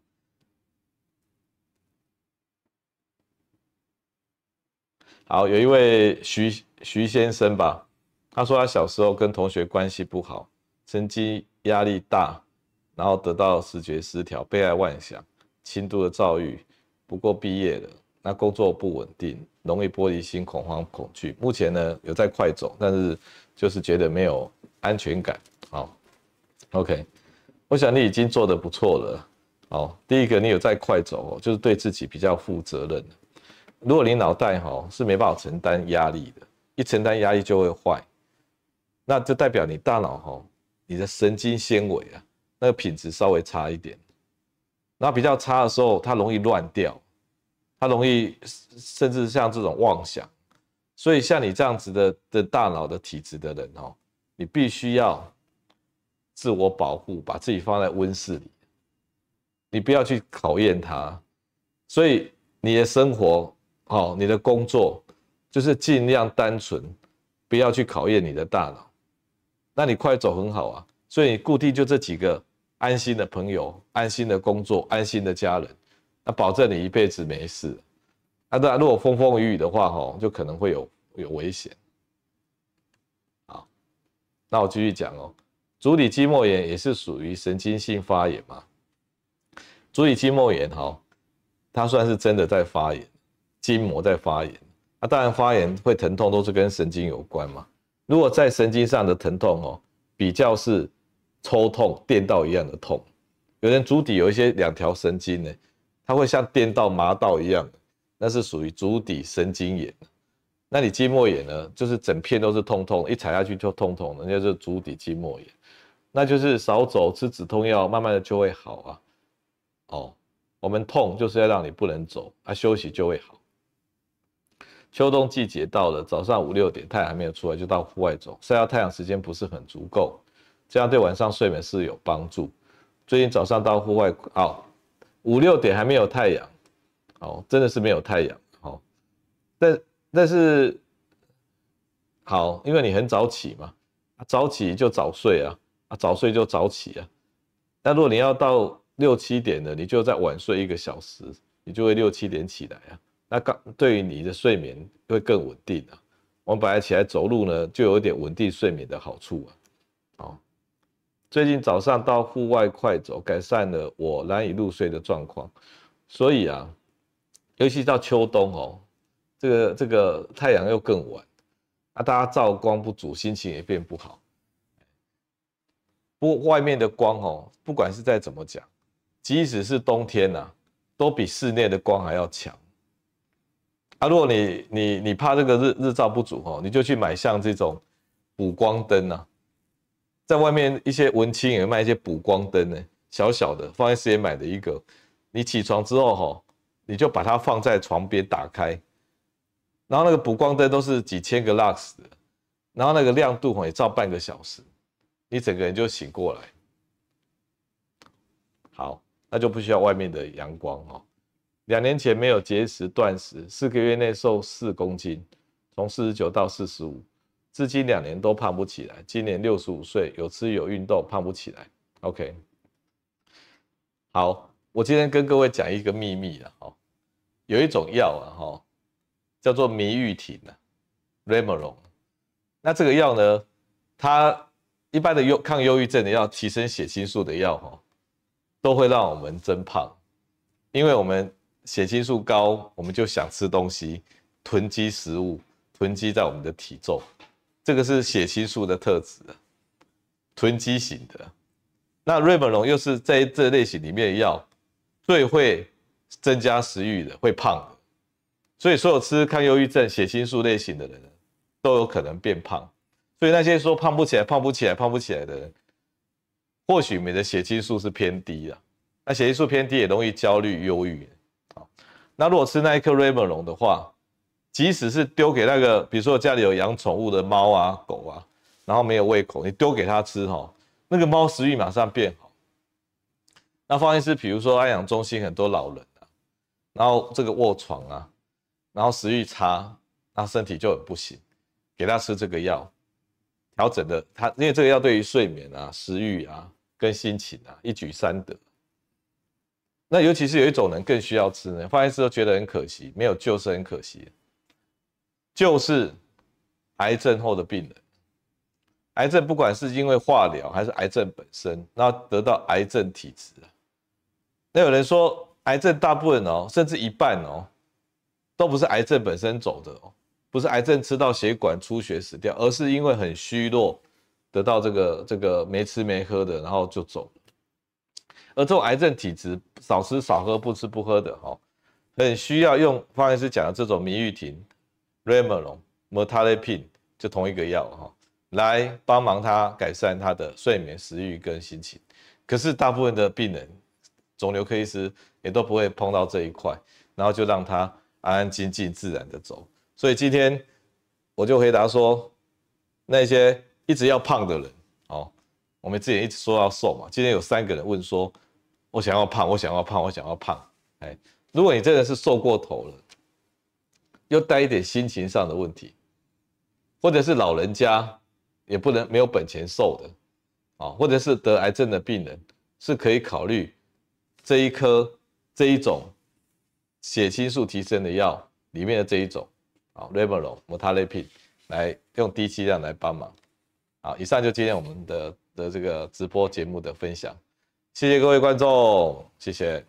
好，有一位徐徐先生吧，他说他小时候跟同学关系不好，成绩压力大，然后得到视觉失调，被害妄想，轻度的躁郁。不过毕业了，那工作不稳定，容易玻璃心、恐慌、恐惧。目前呢有在快走，但是就是觉得没有安全感。好，OK，我想你已经做得不错了。好，第一个你有在快走，就是对自己比较负责任。如果你脑袋哈是没办法承担压力的，一承担压力就会坏，那就代表你大脑哈，你的神经纤维啊，那个品质稍微差一点。那比较差的时候，它容易乱掉，它容易甚至像这种妄想，所以像你这样子的的大脑的体质的人哦，你必须要自我保护，把自己放在温室里，你不要去考验它。所以你的生活哦，你的工作就是尽量单纯，不要去考验你的大脑。那你快走很好啊，所以你固定就这几个。安心的朋友，安心的工作，安心的家人，那保证你一辈子没事。那当然，如果风风雨雨的话，哈，就可能会有有危险。好，那我继续讲哦。足底筋膜炎也是属于神经性发炎嘛？足底筋膜炎哈，它算是真的在发炎，筋膜在发炎。那当然，发炎会疼痛，都是跟神经有关嘛。如果在神经上的疼痛哦，比较是。抽痛、电到一样的痛，有人足底有一些两条神经呢，它会像电到、麻到一样，那是属于足底神经炎。那你筋膜炎呢，就是整片都是痛痛，一踩下去就痛痛的，那就是足底筋膜炎。那就是少走、吃止痛药，慢慢的就会好啊。哦，我们痛就是要让你不能走，啊，休息就会好。秋冬季节到了，早上五六点太阳还没有出来，就到户外走，晒到太阳时间不是很足够。这样对晚上睡眠是有帮助。最近早上到户外，哦，五六点还没有太阳，哦，真的是没有太阳，哦，但但是好，因为你很早起嘛，早起就早睡啊，啊，早睡就早起啊。那如果你要到六七点了，你就再晚睡一个小时，你就会六七点起来啊。那刚对于你的睡眠会更稳定啊。我们本来起来走路呢，就有一点稳定睡眠的好处啊。好，最近早上到户外快走，改善了我难以入睡的状况。所以啊，尤其到秋冬哦，这个这个太阳又更晚，啊，大家照光不足，心情也变不好。不外面的光哦，不管是再怎么讲，即使是冬天呐、啊，都比室内的光还要强。啊，如果你你你怕这个日日照不足哦，你就去买像这种补光灯呐，在外面一些文青也卖一些补光灯呢，小小的，方医师也买的一个。你起床之后哈，你就把它放在床边打开，然后那个补光灯都是几千个 lux 的，然后那个亮度哦也照半个小时。你整个人就醒过来，好，那就不需要外面的阳光哦。两年前没有节食断食，四个月内瘦四公斤，从四十九到四十五，至今两年都胖不起来。今年六十五岁，有吃有运动，胖不起来。OK，好，我今天跟各位讲一个秘密了哦，有一种药啊哈，叫做米玉婷啊，Remeron。那这个药呢，它一般的忧抗忧郁症的药，提升血清素的药哈，都会让我们增胖，因为我们血清素高，我们就想吃东西，囤积食物，囤积在我们的体重，这个是血清素的特质，囤积型的。那瑞本龙又是在这类型里面的药，最会增加食欲的，会胖的，所以所有吃抗忧郁症血清素类型的人，都有可能变胖。所以那些说胖不起来、胖不起来、胖不起来的人，或许你的血清素是偏低的。那血清素偏低也容易焦虑、忧郁。好，那如果吃那一颗瑞梦龙的话，即使是丢给那个，比如说家里有养宠物的猫啊、狗啊，然后没有胃口，你丢给它吃哈，那个猫食欲马上变好。那方医师，比如说安养中心很多老人啊，然后这个卧床啊，然后食欲差，那身体就很不行，给他吃这个药。调整的，它因为这个药对于睡眠啊、食欲啊、跟心情啊一举三得。那尤其是有一种人更需要吃呢，方医师都觉得很可惜，没有救是很可惜。就是癌症后的病人，癌症不管是因为化疗还是癌症本身，那得到癌症体质啊。那有人说，癌症大部分哦，甚至一半哦，都不是癌症本身走的哦。不是癌症吃到血管出血死掉，而是因为很虚弱，得到这个这个没吃没喝的，然后就走。而这种癌症体质，少吃少喝，不吃不喝的，哈，很需要用方医师讲的这种迷玉婷、Remeron、Mirtazapine 就同一个药，哈，来帮忙他改善他的睡眠、食欲跟心情。可是大部分的病人，肿瘤科医师也都不会碰到这一块，然后就让他安安静静、自然的走。所以今天我就回答说，那些一直要胖的人，哦，我们之前一直说要瘦嘛。今天有三个人问说，我想要胖，我想要胖，我想要胖。哎，如果你真的是瘦过头了，又带一点心情上的问题，或者是老人家也不能没有本钱瘦的，啊，或者是得癌症的病人，是可以考虑这一颗这一种血清素提升的药里面的这一种。啊 r e v e r o、m o t a l i p i 来用低剂量来帮忙。好，以上就今天我们的的这个直播节目的分享，谢谢各位观众，谢谢。